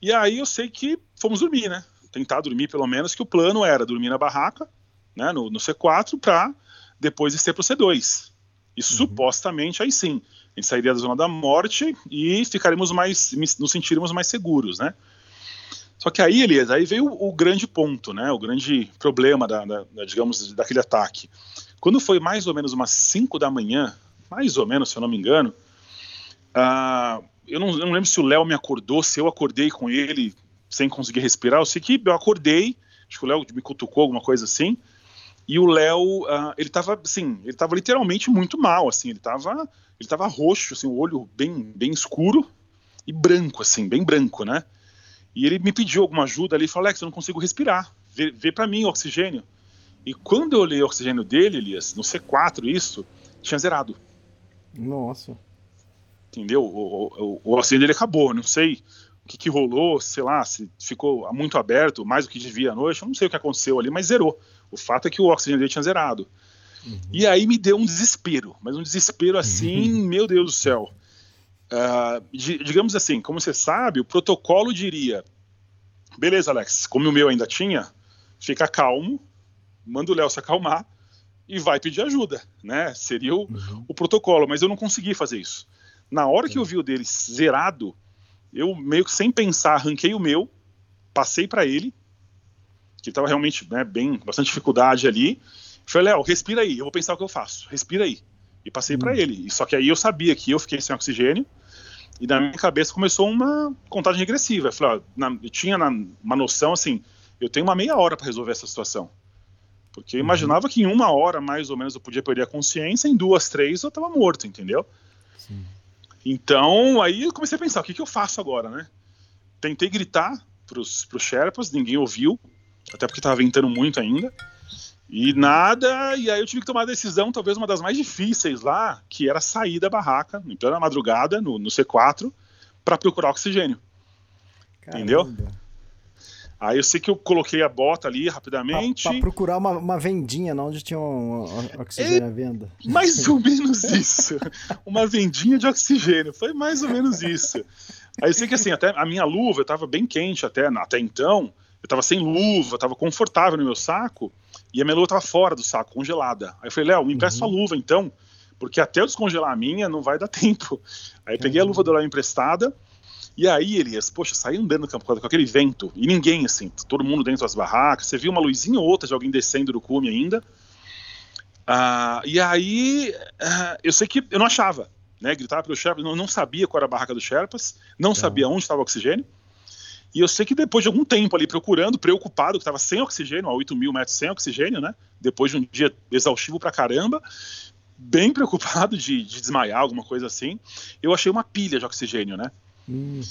E aí eu sei que fomos dormir, né? Tentar dormir pelo menos, que o plano era dormir na barraca, né, no, no C4, para depois descer pro C2. E uhum. supostamente aí sim, a gente sairia da zona da morte e ficaremos mais, nos sentiríamos mais seguros, né? Só que aí, Elias, aí veio o, o grande ponto, né? O grande problema da, da, da, digamos, daquele ataque. Quando foi mais ou menos umas 5 da manhã, mais ou menos, se eu não me engano, uh, eu, não, eu, não, lembro se o Léo me acordou, se eu acordei com ele sem conseguir respirar. Eu sei que eu acordei, acho que o Léo me cutucou, alguma coisa assim. E o Léo, uh, ele tava, assim, ele tava literalmente muito mal, assim, ele tava, ele tava roxo, assim, o olho bem, bem escuro e branco, assim, bem branco, né? E ele me pediu alguma ajuda ali, falou, Alex, eu não consigo respirar, vê, vê para mim o oxigênio. E quando eu olhei o oxigênio dele, Elias, no C4 isso, tinha zerado. Nossa. Entendeu? O, o, o oxigênio dele acabou, não sei o que, que rolou, sei lá, se ficou muito aberto, mais do que devia à noite, eu não sei o que aconteceu ali, mas zerou. O fato é que o oxigênio dele tinha zerado. Uhum. E aí me deu um desespero, mas um desespero assim, uhum. meu Deus do céu. Uh, digamos assim, como você sabe, o protocolo diria: beleza, Alex, como o meu ainda tinha, fica calmo, manda o Léo se acalmar e vai pedir ajuda, né? Seria o, uhum. o, protocolo, mas eu não consegui fazer isso. Na hora que eu vi o dele zerado, eu meio que sem pensar arranquei o meu, passei para ele, que estava realmente né, bem, bastante dificuldade ali. Falei, Léo, respira aí, eu vou pensar o que eu faço, respira aí. E passei uhum. para ele. Só que aí eu sabia que eu fiquei sem oxigênio, e na minha cabeça começou uma contagem regressiva. Eu, falei, ó, na, eu tinha na, uma noção assim: eu tenho uma meia hora para resolver essa situação. Porque eu uhum. imaginava que em uma hora, mais ou menos, eu podia perder a consciência, em duas, três eu estava morto, entendeu? Sim. Então, aí eu comecei a pensar: o que, que eu faço agora, né? Tentei gritar para os Sherpas, ninguém ouviu, até porque estava ventando muito ainda. E nada, e aí eu tive que tomar a decisão, talvez uma das mais difíceis lá, que era sair da barraca, em plena madrugada, no, no C4, para procurar oxigênio. Caramba. Entendeu? Aí eu sei que eu coloquei a bota ali rapidamente. Para procurar uma, uma, vendinha onde tinha um, um oxigênio é, à venda. Mais ou menos isso. uma vendinha de oxigênio. Foi mais ou menos isso. Aí eu sei que assim, até a minha luva estava bem quente até, até então. Eu estava sem luva, estava confortável no meu saco. E a minha luva estava fora do saco, congelada. Aí eu falei, Léo, me empresta uhum. sua luva então, porque até eu descongelar a minha não vai dar tempo. Aí eu peguei a luva do Léo emprestada, e aí, Elias, poxa, saí andando no campo com aquele vento, e ninguém, assim, todo mundo dentro das barracas, você viu uma luzinha ou outra de alguém descendo do cume ainda. Ah, e aí, ah, eu sei que eu não achava, né, gritava pelo Sherpas, não, não sabia qual era a barraca do Sherpas, não tá. sabia onde estava o oxigênio, e eu sei que depois de algum tempo ali procurando, preocupado, que estava sem oxigênio, a 8 mil metros sem oxigênio, né? Depois de um dia exaustivo pra caramba, bem preocupado de, de desmaiar, alguma coisa assim, eu achei uma pilha de oxigênio, né? Hum.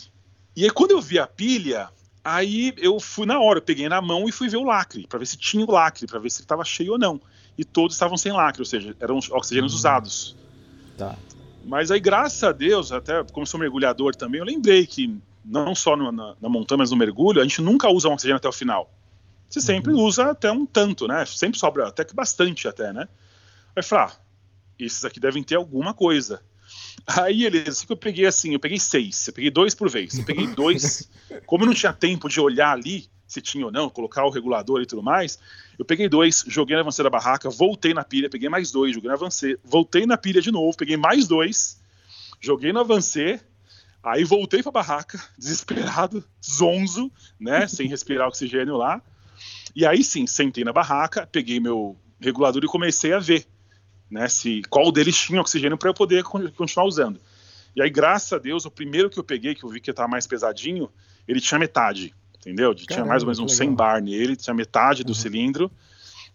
E aí quando eu vi a pilha, aí eu fui na hora, eu peguei na mão e fui ver o lacre, para ver se tinha o lacre, para ver se ele estava cheio ou não. E todos estavam sem lacre, ou seja, eram oxigênios hum. usados. Tá. Mas aí, graças a Deus, até como sou mergulhador também, eu lembrei que não só no, na, na, montanha, mas no mergulho, a gente nunca usa um oxigênio até o final. Você sempre uhum. usa até um tanto, né? Sempre sobra até que bastante até, né? Aí falar, ah, esses aqui devem ter alguma coisa. Aí eles, assim que eu peguei assim, eu peguei seis, eu peguei dois por vez. Eu peguei dois, como eu não tinha tempo de olhar ali se tinha ou não, colocar o regulador e tudo mais, eu peguei dois, joguei na avancê da barraca, voltei na pilha, peguei mais dois, joguei na avancê, voltei na pilha de novo, peguei mais dois, joguei no avancê, Aí voltei pra barraca, desesperado, zonzo, né, sem respirar oxigênio lá. E aí sim, sentei na barraca, peguei meu regulador e comecei a ver, né, se qual deles tinha oxigênio para eu poder continuar usando. E aí, graças a Deus, o primeiro que eu peguei, que eu vi que estava mais pesadinho, ele tinha metade, entendeu? Caramba, tinha mais ou menos uns 100 bar nele, tinha metade do uhum. cilindro.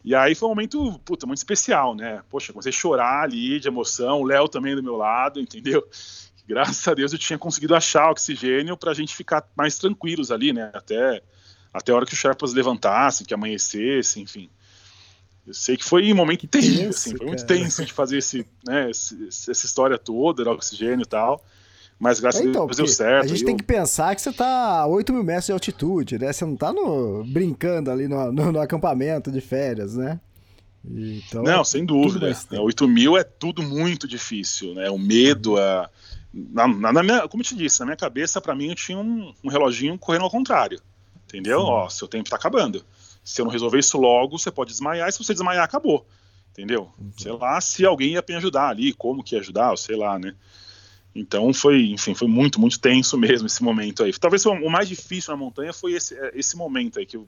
E aí foi um momento, puta, muito especial, né? Poxa, comecei a chorar ali de emoção, o Léo também do meu lado, entendeu? Graças a Deus eu tinha conseguido achar oxigênio para a gente ficar mais tranquilos ali, né? Até, até a hora que o Sherpas levantasse, que amanhecesse, enfim. Eu sei que foi um momento tenso, assim, foi cara. muito tenso de fazer esse, né, esse, essa história toda, oxigênio e tal. Mas graças é, então, a Deus deu certo. A gente eu... tem que pensar que você tá a 8 mil metros de altitude, né? Você não tá no, brincando ali no, no, no acampamento de férias, né? Então, não, sem dúvida. 8 mil é tudo muito difícil, né? O medo, a, na, na, minha, como eu te disse, na minha cabeça, para mim, eu tinha um, um, reloginho correndo ao contrário. Entendeu? Sim. Ó, seu tempo tá acabando. Se eu não resolver isso logo, você pode desmaiar, e se você desmaiar, acabou. entendeu? Uhum. Sei lá se alguém ia me ajudar ali, como que ia ajudar, ou sei lá, né? Então foi, enfim, foi muito, muito tenso mesmo esse momento aí. Talvez o mais difícil na montanha foi esse, é, esse momento aí que eu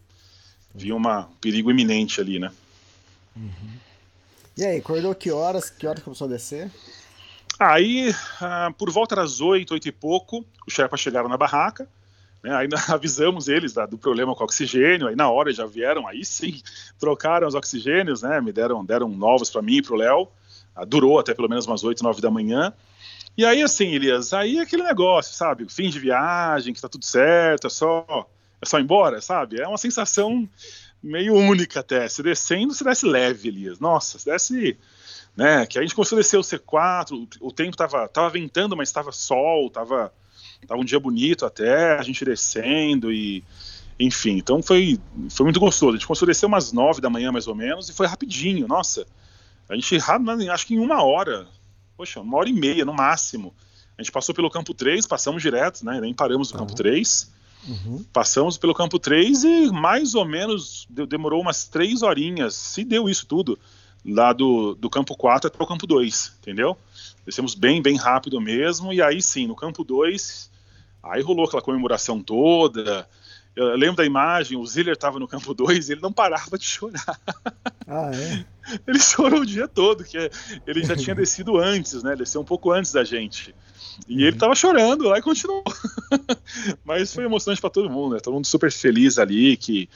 vi uma, um perigo iminente ali, né? Uhum. E aí, acordou que horas? Que horas começou a descer? Aí, ah, por volta das oito, oito e pouco, os Sherpas chegaram na barraca, né, aí avisamos eles da, do problema com o oxigênio, aí na hora já vieram, aí sim, trocaram os oxigênios, né, me deram, deram novos para mim e para o Léo, ah, durou até pelo menos umas oito, nove da manhã, e aí, assim, Elias, aí aquele negócio, sabe? Fim de viagem, que tá tudo certo, é só, é só ir embora, sabe? É uma sensação meio única até. Se descendo, se desce leve, Elias. Nossa, se desce. Né, que a gente conseguiu descer o C4, o, tempo tava, tava ventando, mas estava sol, tava, tava um dia bonito até, a gente descendo e. Enfim, então foi, foi muito gostoso. A gente conseguiu descer umas nove da manhã, mais ou menos, e foi rapidinho, nossa. A gente, acho que em uma hora, poxa, uma hora e meia no máximo. A gente passou pelo campo 3, passamos direto, né? Nem paramos no uhum. campo 3. Uhum. Passamos pelo campo 3 e mais ou menos demorou umas três horinhas, se deu isso tudo, lá do, do campo 4 até o campo 2, entendeu? Descemos bem, bem rápido mesmo, e aí sim, no campo 2, aí rolou aquela comemoração toda, eu lembro da imagem, o Ziller estava no campo 2 e ele não parava de chorar. Ah, é? Ele chorou o dia todo, que ele já tinha descido antes, né? Desceu um pouco antes da gente. E uhum. ele estava chorando lá e continuou. Mas foi emocionante para todo mundo, né? Todo mundo super feliz ali, que,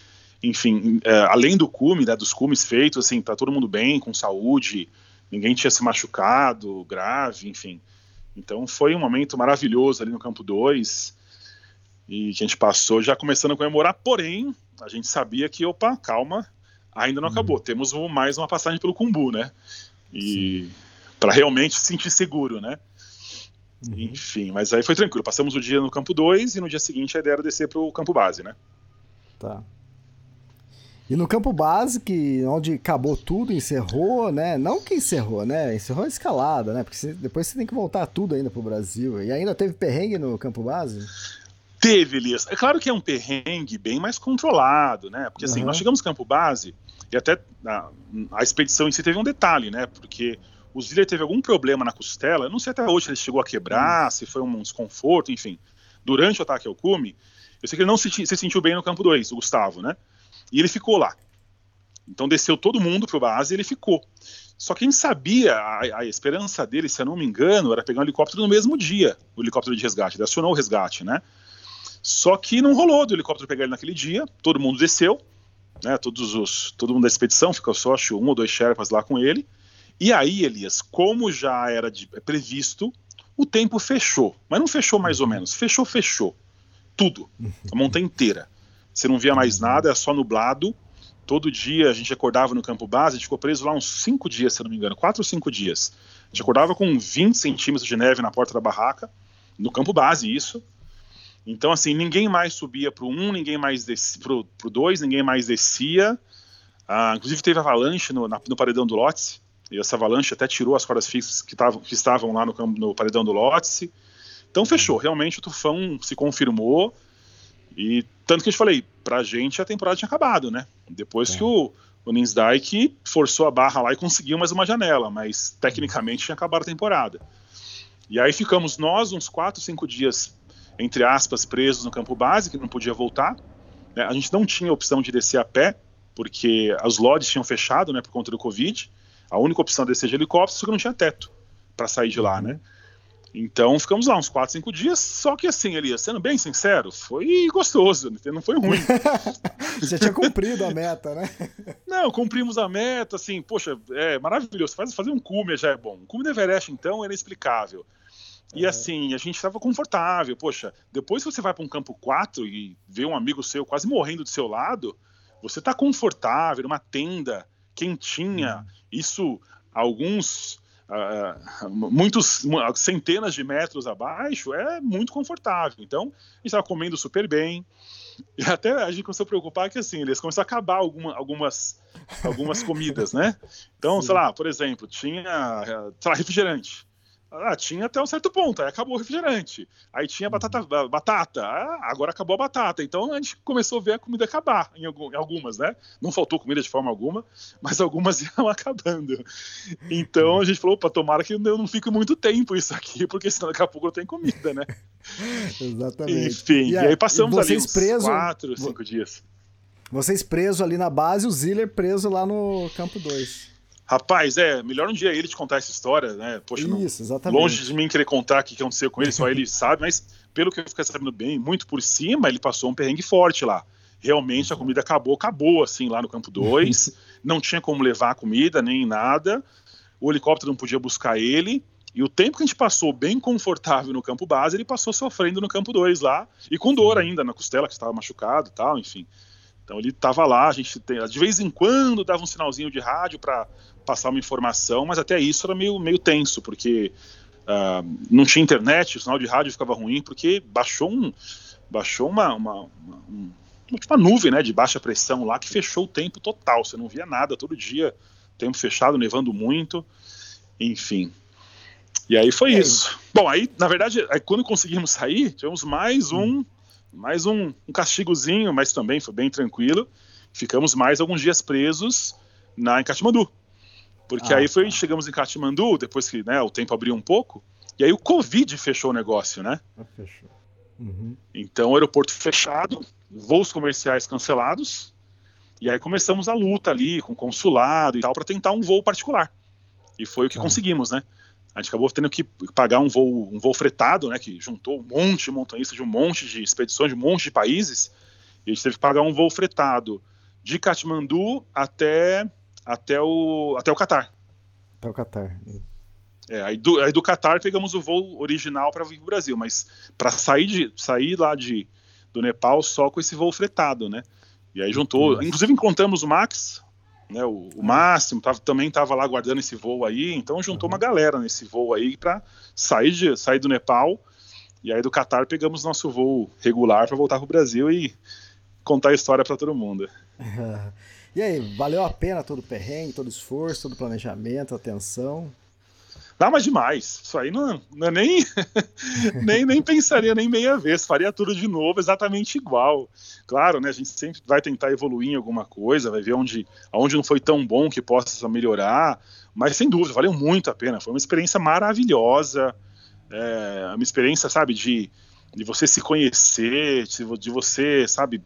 enfim, é, além do cume, né, dos cumes feitos, assim, tá todo mundo bem, com saúde, ninguém tinha se machucado, grave, enfim. Então foi um momento maravilhoso ali no campo 2 e que a gente passou já começando a comemorar, porém, a gente sabia que, opa, calma, ainda não uhum. acabou. Temos mais uma passagem pelo Cumbu, né? E para realmente se sentir seguro, né? Uhum. Enfim, mas aí foi tranquilo. Passamos o dia no campo 2 e no dia seguinte a ideia era descer para o campo base, né? Tá. E no campo base, que onde acabou tudo, encerrou, né? Não que encerrou, né? Encerrou a escalada, né? Porque você, depois você tem que voltar tudo ainda pro Brasil. E ainda teve perrengue no campo base? Teve, Elias. É claro que é um perrengue bem mais controlado, né? Porque assim, uhum. nós chegamos no campo base e até a, a, expedição em si teve um detalhe, né? Porque o Ziller teve algum problema na costela, eu não sei até hoje se ele chegou a quebrar, uhum. se foi um desconforto, enfim. Durante o ataque ao cume, eu sei que ele não se, se sentiu bem no campo 2, o Gustavo, né? E ele ficou lá. Então desceu todo mundo pro base e ele ficou. Só que a gente sabia, a, a, esperança dele, se eu não me engano, era pegar um helicóptero no mesmo dia, o helicóptero de resgate. Ele acionou o resgate, né? Só que não rolou do helicóptero pegar ele naquele dia, todo mundo desceu, né, todos os, todo mundo da expedição, ficou só acho, um ou dois Sherpas lá com ele. E aí, Elias, como já era de, é previsto, o tempo fechou. Mas não fechou mais ou menos, fechou, fechou. Tudo, a montanha inteira. Você não via mais nada, era só nublado. Todo dia a gente acordava no campo base, a gente ficou preso lá uns cinco dias, se não me engano, quatro ou cinco dias. A gente acordava com 20 centímetros de neve na porta da barraca, no campo base, isso. Então, assim, ninguém mais subia para o 1, ninguém mais descia para o 2, ninguém mais descia. Ah, inclusive teve avalanche no, na, no paredão do Lotse, e essa avalanche até tirou as cordas fixas que, tavam, que estavam lá no, no paredão do Lotse. Então fechou, realmente o tufão se confirmou. E tanto que eu te falei, pra gente a temporada tinha acabado, né? Depois é. que o, o Ninsdijk forçou a barra lá e conseguiu mais uma janela, mas tecnicamente tinha acabado a temporada. E aí ficamos nós uns 4, 5 dias entre aspas, presos no campo base, que não podia voltar. Né? A gente não tinha opção de descer a pé, porque as lodges tinham fechado né, por conta do Covid. A única opção de descer de helicóptero, só que não tinha teto para sair de lá, né? Então ficamos lá uns 4, 5 dias, só que assim, Elias, sendo bem sincero, foi gostoso, não foi ruim. Você tinha cumprido a meta, né? Não, cumprimos a meta, assim, poxa, é maravilhoso. Fazer um cume já é bom. Um cume do Everest, então, é inexplicável. E assim, a gente estava confortável. Poxa, depois que você vai para um campo 4 e vê um amigo seu quase morrendo do seu lado, você está confortável, numa tenda quentinha. Uhum. Isso, alguns, uh, muitos, centenas de metros abaixo, é muito confortável. Então, a gente estava comendo super bem. E até a gente começou a preocupar que assim, eles começaram a acabar alguma, algumas, algumas comidas, né? Então, Sim. sei lá, por exemplo, tinha sei lá, refrigerante Ah, tinha até um certo ponto, aí acabou o refrigerante. Aí tinha Uhum. batata, batata, ah, agora acabou a batata. Então a gente começou a ver a comida acabar em, algum- em algumas, né? Não faltou comida de forma alguma, mas algumas iam acabando. Então a gente falou, opa, tomara que eu não fique muito tempo isso aqui, porque senão daqui a pouco não tem comida, né? Exatamente. Enfim, e, aí passamos ali vocês uns preso, quatro, cinco dias. Vocês presos ali na base, o Ziller preso lá no campo 2. Rapaz, é, melhor um dia ele te contar essa história, né? Poxa, não- Isso, exatamente. longe de mim querer contar o que aconteceu com ele, só ele sabe, mas pelo que eu fiquei sabendo bem, muito por cima, ele passou um perrengue forte lá. Realmente a comida acabou, acabou assim lá no campo 2, não tinha como levar a comida nem nada, o helicóptero não podia buscar ele, e o tempo que a gente passou bem confortável no campo base, ele passou sofrendo no campo 2 lá, e com dor ainda na costela, que estava machucado e tal, enfim. Então ele estava lá, a gente tem- de vez em quando dava um sinalzinho de rádio para passar uma informação, mas até isso era meio, meio tenso, porque ah, não tinha internet, o sinal de rádio ficava ruim, porque baixou um baixou uma, uma, uma, um- tipo uma nuvem né, de baixa pressão lá que fechou o tempo total, você não via nada todo dia, tempo fechado, nevando muito, enfim. E aí foi É. isso. Bom, aí, na verdade, aí quando conseguimos sair, tivemos mais um mais um, um castigozinho, mas também foi bem tranquilo. Ficamos mais alguns dias presos na em Katmandu. Porque Ah, aí foi, tá. chegamos em Katmandu, depois que né, o tempo abriu um pouco, e aí o Covid fechou o negócio, né? Ah, Fechou. Uhum. Então, o aeroporto fechado, voos comerciais cancelados, e aí começamos a luta ali com o consulado e tal para tentar um voo particular. E foi o que Tá. conseguimos, né? A gente acabou tendo que pagar um voo, um voo fretado, né? Que juntou um monte de montanhistas de um monte de expedições de um monte de países. E a gente teve que pagar um voo fretado de Katmandu até até o até o Catar. Até o Qatar. É, aí, do, aí do Catar pegamos o voo original para vir para o Brasil, mas para sair, de, sair lá de, do Nepal só com esse voo fretado, né? E aí juntou, inclusive encontramos o Max, né? O, o Máximo tava, também estava lá guardando esse voo aí, então juntou Uhum. uma galera nesse voo aí para sair, de, sair do Nepal. E aí do Catar pegamos nosso voo regular para voltar para o Brasil e contar a história para todo mundo. E aí, valeu a pena todo o perrengue, todo o esforço, todo o planejamento, atenção? Dá mas demais. Isso aí não, não é nem, nem nem pensaria nem meia vez. Faria tudo de novo, exatamente igual. Claro, né? A gente sempre vai tentar evoluir em alguma coisa, vai ver onde, onde não foi tão bom que possa melhorar. Mas sem dúvida, valeu muito a pena. Foi uma experiência maravilhosa. É, uma experiência, sabe, de, de você se conhecer, de, de você, sabe,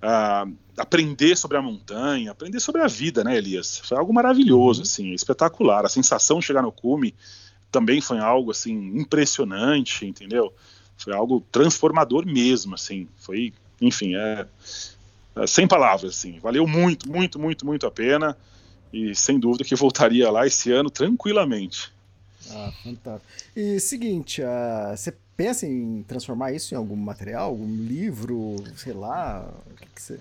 ah, aprender sobre a montanha, aprender sobre a vida, né, Elias? Foi algo maravilhoso, assim, espetacular. A sensação de chegar no cume também foi algo, assim, impressionante, entendeu? Foi algo transformador mesmo, assim. Foi, enfim, é, é sem palavras, assim. Valeu muito, muito, muito, muito a pena. E sem dúvida que voltaria lá esse ano tranquilamente. Ah, fantástico. E seguinte, ah, você pensa em transformar isso em algum material, algum livro, sei lá? O que, que você.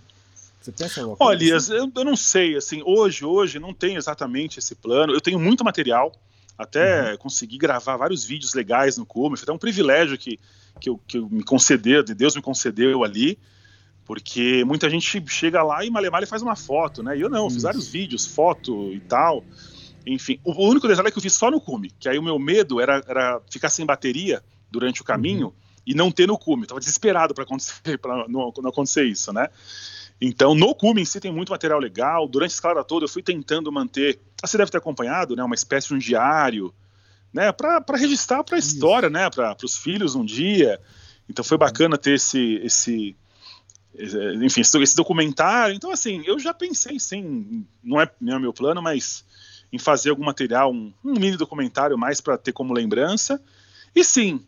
Você pensa em alguma coisa? Olha, Elias, eu, eu não sei, assim, hoje, hoje não tenho exatamente esse plano. Eu tenho muito material, até consegui gravar vários vídeos legais no Cume. Foi até um privilégio que, que, eu, que eu me concedeu, de Deus me concedeu ali, porque muita gente chega lá e malemar e faz uma foto, né? E eu não, eu fiz vários vídeos, foto e tal. Enfim, o, o único detalhe é que eu fiz só no Cume, que aí o meu medo era, era ficar sem bateria durante o caminho e não ter no Cume. Eu tava desesperado para acontecer, para não, não acontecer isso, né? Então, no Cume em si tem muito material legal. Durante a escalada toda, eu fui tentando manter. ah, Você deve ter acompanhado, né? Uma espécie de um diário, né? Para registrar para a história, né? Para os filhos um dia. Então, foi bacana ter esse, esse, enfim, esse, esse documentário. Então, assim, eu já pensei, sim, não é, não é meu plano, mas em fazer algum material, um, um mini documentário mais para ter como lembrança. E sim,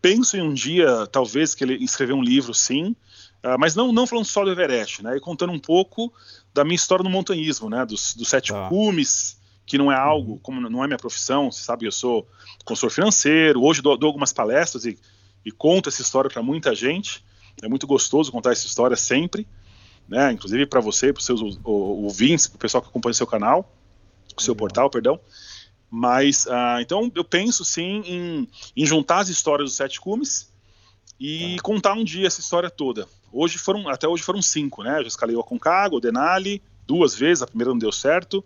penso em um dia, talvez, que ele escrever um livro, sim. Ah, mas não, não falando só do Everest, né? E contando um pouco da minha história no montanhismo, né? Dos, dos sete Tá. cumes, que não é algo, como não é minha profissão, você sabe que eu sou consultor financeiro, hoje dou, dou algumas palestras e, e conto essa história para muita gente. É muito gostoso contar essa história sempre, né? Inclusive para você, para os seus ou- ou- ouvintes, para o pessoal que acompanha o seu canal, o seu portal, perdão. Mas, ah, então, eu penso sim em, em juntar as histórias dos sete cumes e Tá. contar um dia essa história toda. Hoje foram, até hoje foram cinco, né? Eu já escalei o Aconcagua, o Denali, duas vezes, a primeira não deu certo,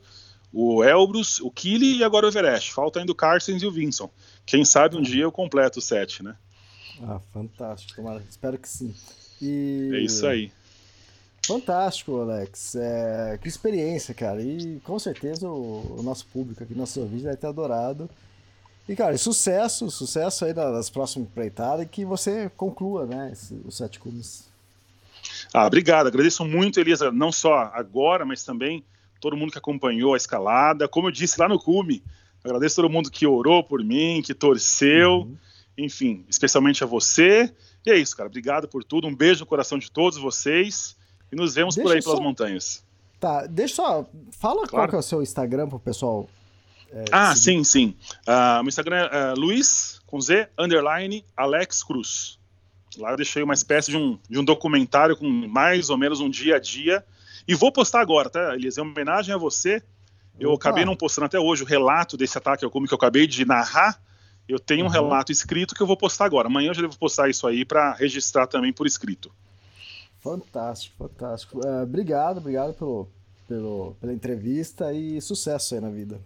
o Elbrus, o Kili e agora o Everest. Falta ainda o Carstens e o Vinson, quem sabe um dia eu completo o set, né? Ah, fantástico. Tomara. Espero que sim. E... É isso aí. Fantástico, Alex. É, que experiência, cara. E com certeza o, o nosso público aqui, nosso vídeo vai ter adorado. E, cara, sucesso, sucesso aí nas próximas empreitadas e que você conclua, né, esse, os sete cumes. Ah, obrigado. Agradeço muito, Elisa, não só agora, mas também todo mundo que acompanhou a escalada. Como eu disse lá no cume, agradeço todo mundo que orou por mim, que torceu, uhum. enfim, especialmente a você. E é isso, cara. Obrigado por tudo. Um beijo no coração de todos vocês. E nos vemos deixa por aí só... pelas montanhas. Tá, deixa só. Fala claro. qual que é o seu Instagram pro pessoal. É, ah, seguir. sim, sim. Uh, meu Instagram é uh, Luiz, com Z, underline, Alex Cruz. Lá eu deixei uma espécie de um, de um documentário com mais ou menos um dia a dia. E vou postar agora, tá, Elias? Em homenagem a você. Eu Opa. acabei não postando até hoje o relato desse ataque ao cume que eu acabei de narrar. Eu tenho uhum. um relato escrito que eu vou postar agora. Amanhã eu já devo postar isso aí para registrar também por escrito. Fantástico, fantástico. Uh, obrigado, obrigado pelo, pelo, pela entrevista e sucesso aí na vida.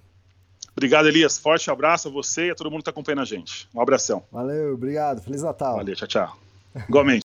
Obrigado, Elias. Forte abraço a você e a todo mundo que está acompanhando a gente. Um abração. Valeu, obrigado. Feliz Natal. Valeu, tchau, tchau. Igualmente.